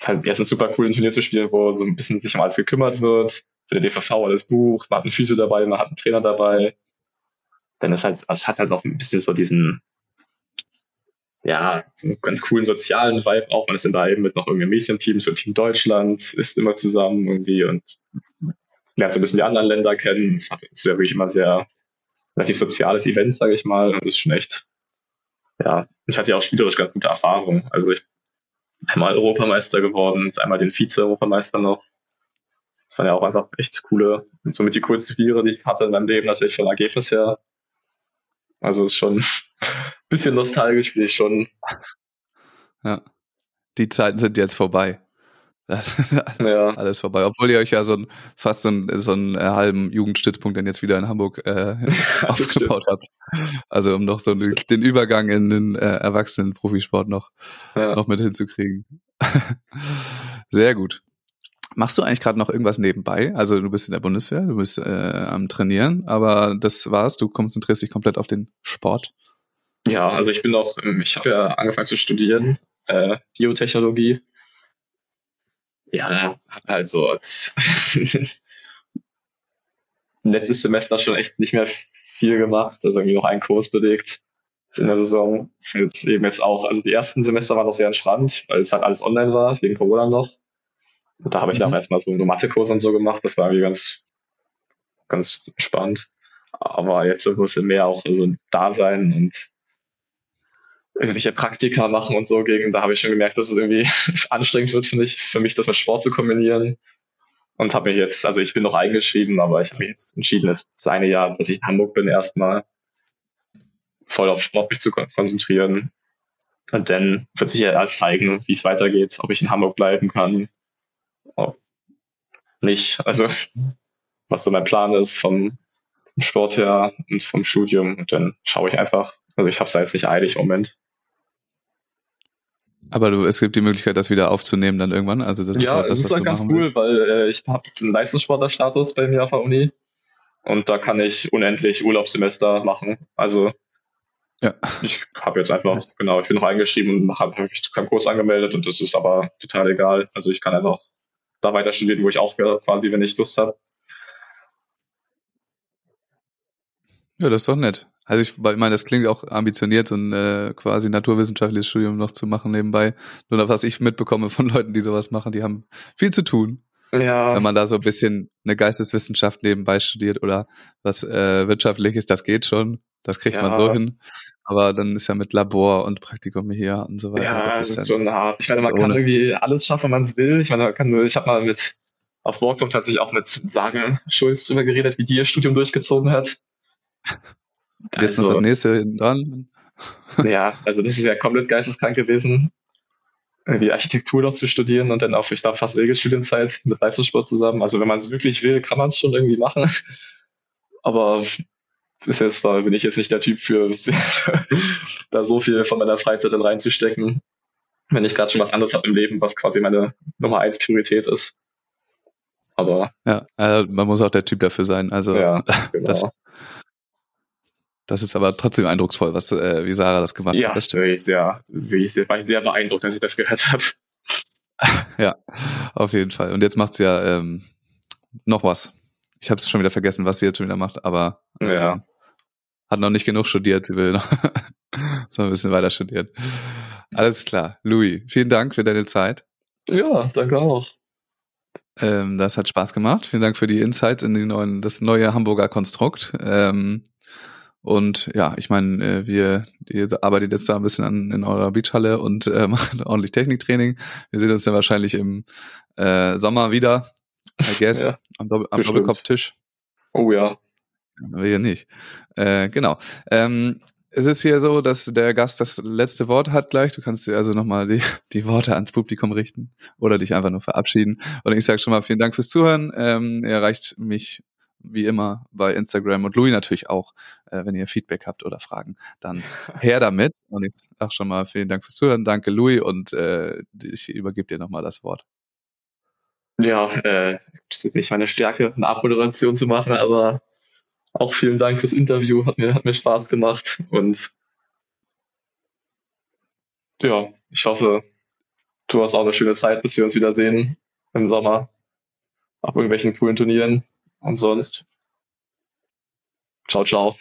halt erstens super cool, ein Turnier zu spielen, wo so ein bisschen sich um alles gekümmert wird. Für der DVV alles Buch, man hat einen Physio dabei, man hat einen Trainer dabei. Dann ist halt, es hat halt auch ein bisschen so diesen, ja, so einen ganz coolen sozialen Vibe auch. Man ist dann da eben mit noch irgendeinem Mädchenteam, so Team Deutschland, ist immer zusammen irgendwie und lernt so ein bisschen die anderen Länder kennen. Es ist ja wirklich immer sehr relativ soziales Event, sage ich mal. Und ist schon echt, ja, ich hatte ja auch spielerisch ganz gute Erfahrungen. Also ich einmal Europameister geworden, einmal den Vize-Europameister noch. Das waren ja auch einfach echt coole, somit die coolsten Turniere, die ich hatte in meinem Leben, natürlich vom Ergebnis her. Also ist schon ein bisschen nostalgisch, bin ich schon. Ja. Die Zeiten sind jetzt vorbei. Das ist ja. alles vorbei. Obwohl ihr euch ja so ein, fast so einen, so einen äh, halben Jugendstützpunkt dann jetzt wieder in Hamburg äh, aufgebaut habt. Also um noch so den, den Übergang in den äh, erwachsenen Profisport noch, ja. noch mit hinzukriegen. Sehr gut. Machst du eigentlich gerade noch irgendwas nebenbei? Also du bist in der Bundeswehr, du bist äh, am Trainieren, aber das war's, du konzentrierst dich komplett auf den Sport. Ja, also ich bin noch, ich habe ja angefangen zu studieren, äh, Biotechnologie ja, hab halt so letztes Semester schon echt nicht mehr viel gemacht, also irgendwie noch einen Kurs belegt in der Saison. Jetzt eben jetzt auch, also die ersten Semester waren noch sehr entspannt, weil es halt alles online war, wegen Corona noch. Und da habe ich mhm. dann erstmal so einen Mathekurs und so gemacht, das war irgendwie ganz, ganz spannend. Aber jetzt muss mehr auch also da sein und irgendwelche Praktika machen und so gegen, da habe ich schon gemerkt, dass es irgendwie anstrengend wird, finde ich, für mich das mit Sport zu kombinieren. Und habe mir jetzt, also ich bin noch eingeschrieben, aber ich habe mich jetzt entschieden, das eine Jahr, dass ich in Hamburg bin, erstmal voll auf Sport mich zu konzentrieren. Und dann wird sich ja erst zeigen, wie es weitergeht, ob ich in Hamburg bleiben kann. Nicht. Also, was so mein Plan ist vom Sport her und vom Studium. Und dann schaue ich einfach. Also ich habe es jetzt nicht eilig im Moment. Aber du, es gibt die Möglichkeit, das wieder aufzunehmen dann irgendwann. Also das ja, ist das, es ist dann ganz cool, willst. weil äh, ich habe einen Leistungssportlerstatus bei mir auf der Uni und da kann ich unendlich Urlaubssemester machen. Also ja. ich habe jetzt einfach, nice. genau, ich bin noch eingeschrieben und habe hab mich keinen Kurs angemeldet und das ist aber total egal. Also ich kann einfach da weiter studieren, wo ich aufhöre, quasi, wenn ich Lust habe. Ja, das ist doch nett. Also ich, ich meine, das klingt auch ambitioniert, so ein äh, quasi naturwissenschaftliches Studium noch zu machen nebenbei. Nur was ich mitbekomme von Leuten, die sowas machen, die haben viel zu tun. Ja. Wenn man da so ein bisschen eine Geisteswissenschaft nebenbei studiert oder was äh, wirtschaftliches, das geht schon. Das kriegt ja. man so hin. Aber dann ist ja mit Labor und Praktikum hier und so weiter. Ja, das ist, das ist schon hart. Ich meine, man ohne. kann irgendwie alles schaffen, wenn man es will. Ich meine, man kann ich habe mal mit auf Walkcom tatsächlich auch mit Sagen Schulz drüber geredet, wie die ihr Studium durchgezogen hat. Jetzt also, noch das nächste hinten dran. Ja, also das ist ja komplett geisteskrank gewesen, irgendwie Architektur noch zu studieren und dann auch, ich glaube, fast Regelstudienzeit mit Leistungssport zusammen. Also wenn man es wirklich will, kann man es schon irgendwie machen. Aber bis jetzt da bin ich jetzt nicht der Typ für, da so viel von meiner Freizeit dann reinzustecken, wenn ich gerade schon was anderes habe im Leben, was quasi meine Nummer eins Priorität ist. Aber ja, äh, man muss auch der Typ dafür sein. Also ja, genau. das, das ist aber trotzdem eindrucksvoll, was äh, wie Sarah das gemacht ja, hat. Das stimmt. Ich sehr, ich war ich sehr beeindruckt, dass ich das gehört habe. ja, auf jeden Fall. Und jetzt macht sie ja ähm, noch was. Ich habe es schon wieder vergessen, was sie jetzt schon wieder macht, aber äh, ja. Hat noch nicht genug studiert. Sie will noch so ein bisschen weiter studieren. Alles klar. Louis, vielen Dank für deine Zeit. Ja, danke auch. Ähm, das hat Spaß gemacht. Vielen Dank für die Insights in die neuen, das neue Hamburger Konstrukt. Ähm, und ja, ich meine, äh, wir, ihr arbeitet jetzt da ein bisschen an, in eurer Beachhalle und äh, macht ordentlich Techniktraining. Wir sehen uns dann wahrscheinlich im äh, Sommer wieder, I guess, ja, am, Doppel am Doppelkopftisch. Oh ja. Wir hier nicht. Äh, genau. Ähm, es ist hier so, dass der Gast das letzte Wort hat gleich. Du kannst dir also nochmal die, die Worte ans Publikum richten oder dich einfach nur verabschieden. Und ich sage schon mal vielen Dank fürs Zuhören. Ähm, ihr erreicht mich wie immer bei Instagram und Louis natürlich auch, äh, wenn ihr Feedback habt oder Fragen, dann her damit. Und ich sage schon mal vielen Dank fürs Zuhören, danke Louis und äh, ich übergebe dir nochmal das Wort. Ja, äh, das ist nicht meine Stärke, eine Abmoderation zu machen, aber auch vielen Dank fürs Interview, hat mir, hat mir Spaß gemacht und ja, ich hoffe, du hast auch eine schöne Zeit, bis wir uns wiedersehen im Sommer auf irgendwelchen coolen Turnieren. Und sonst, ciao, ciao.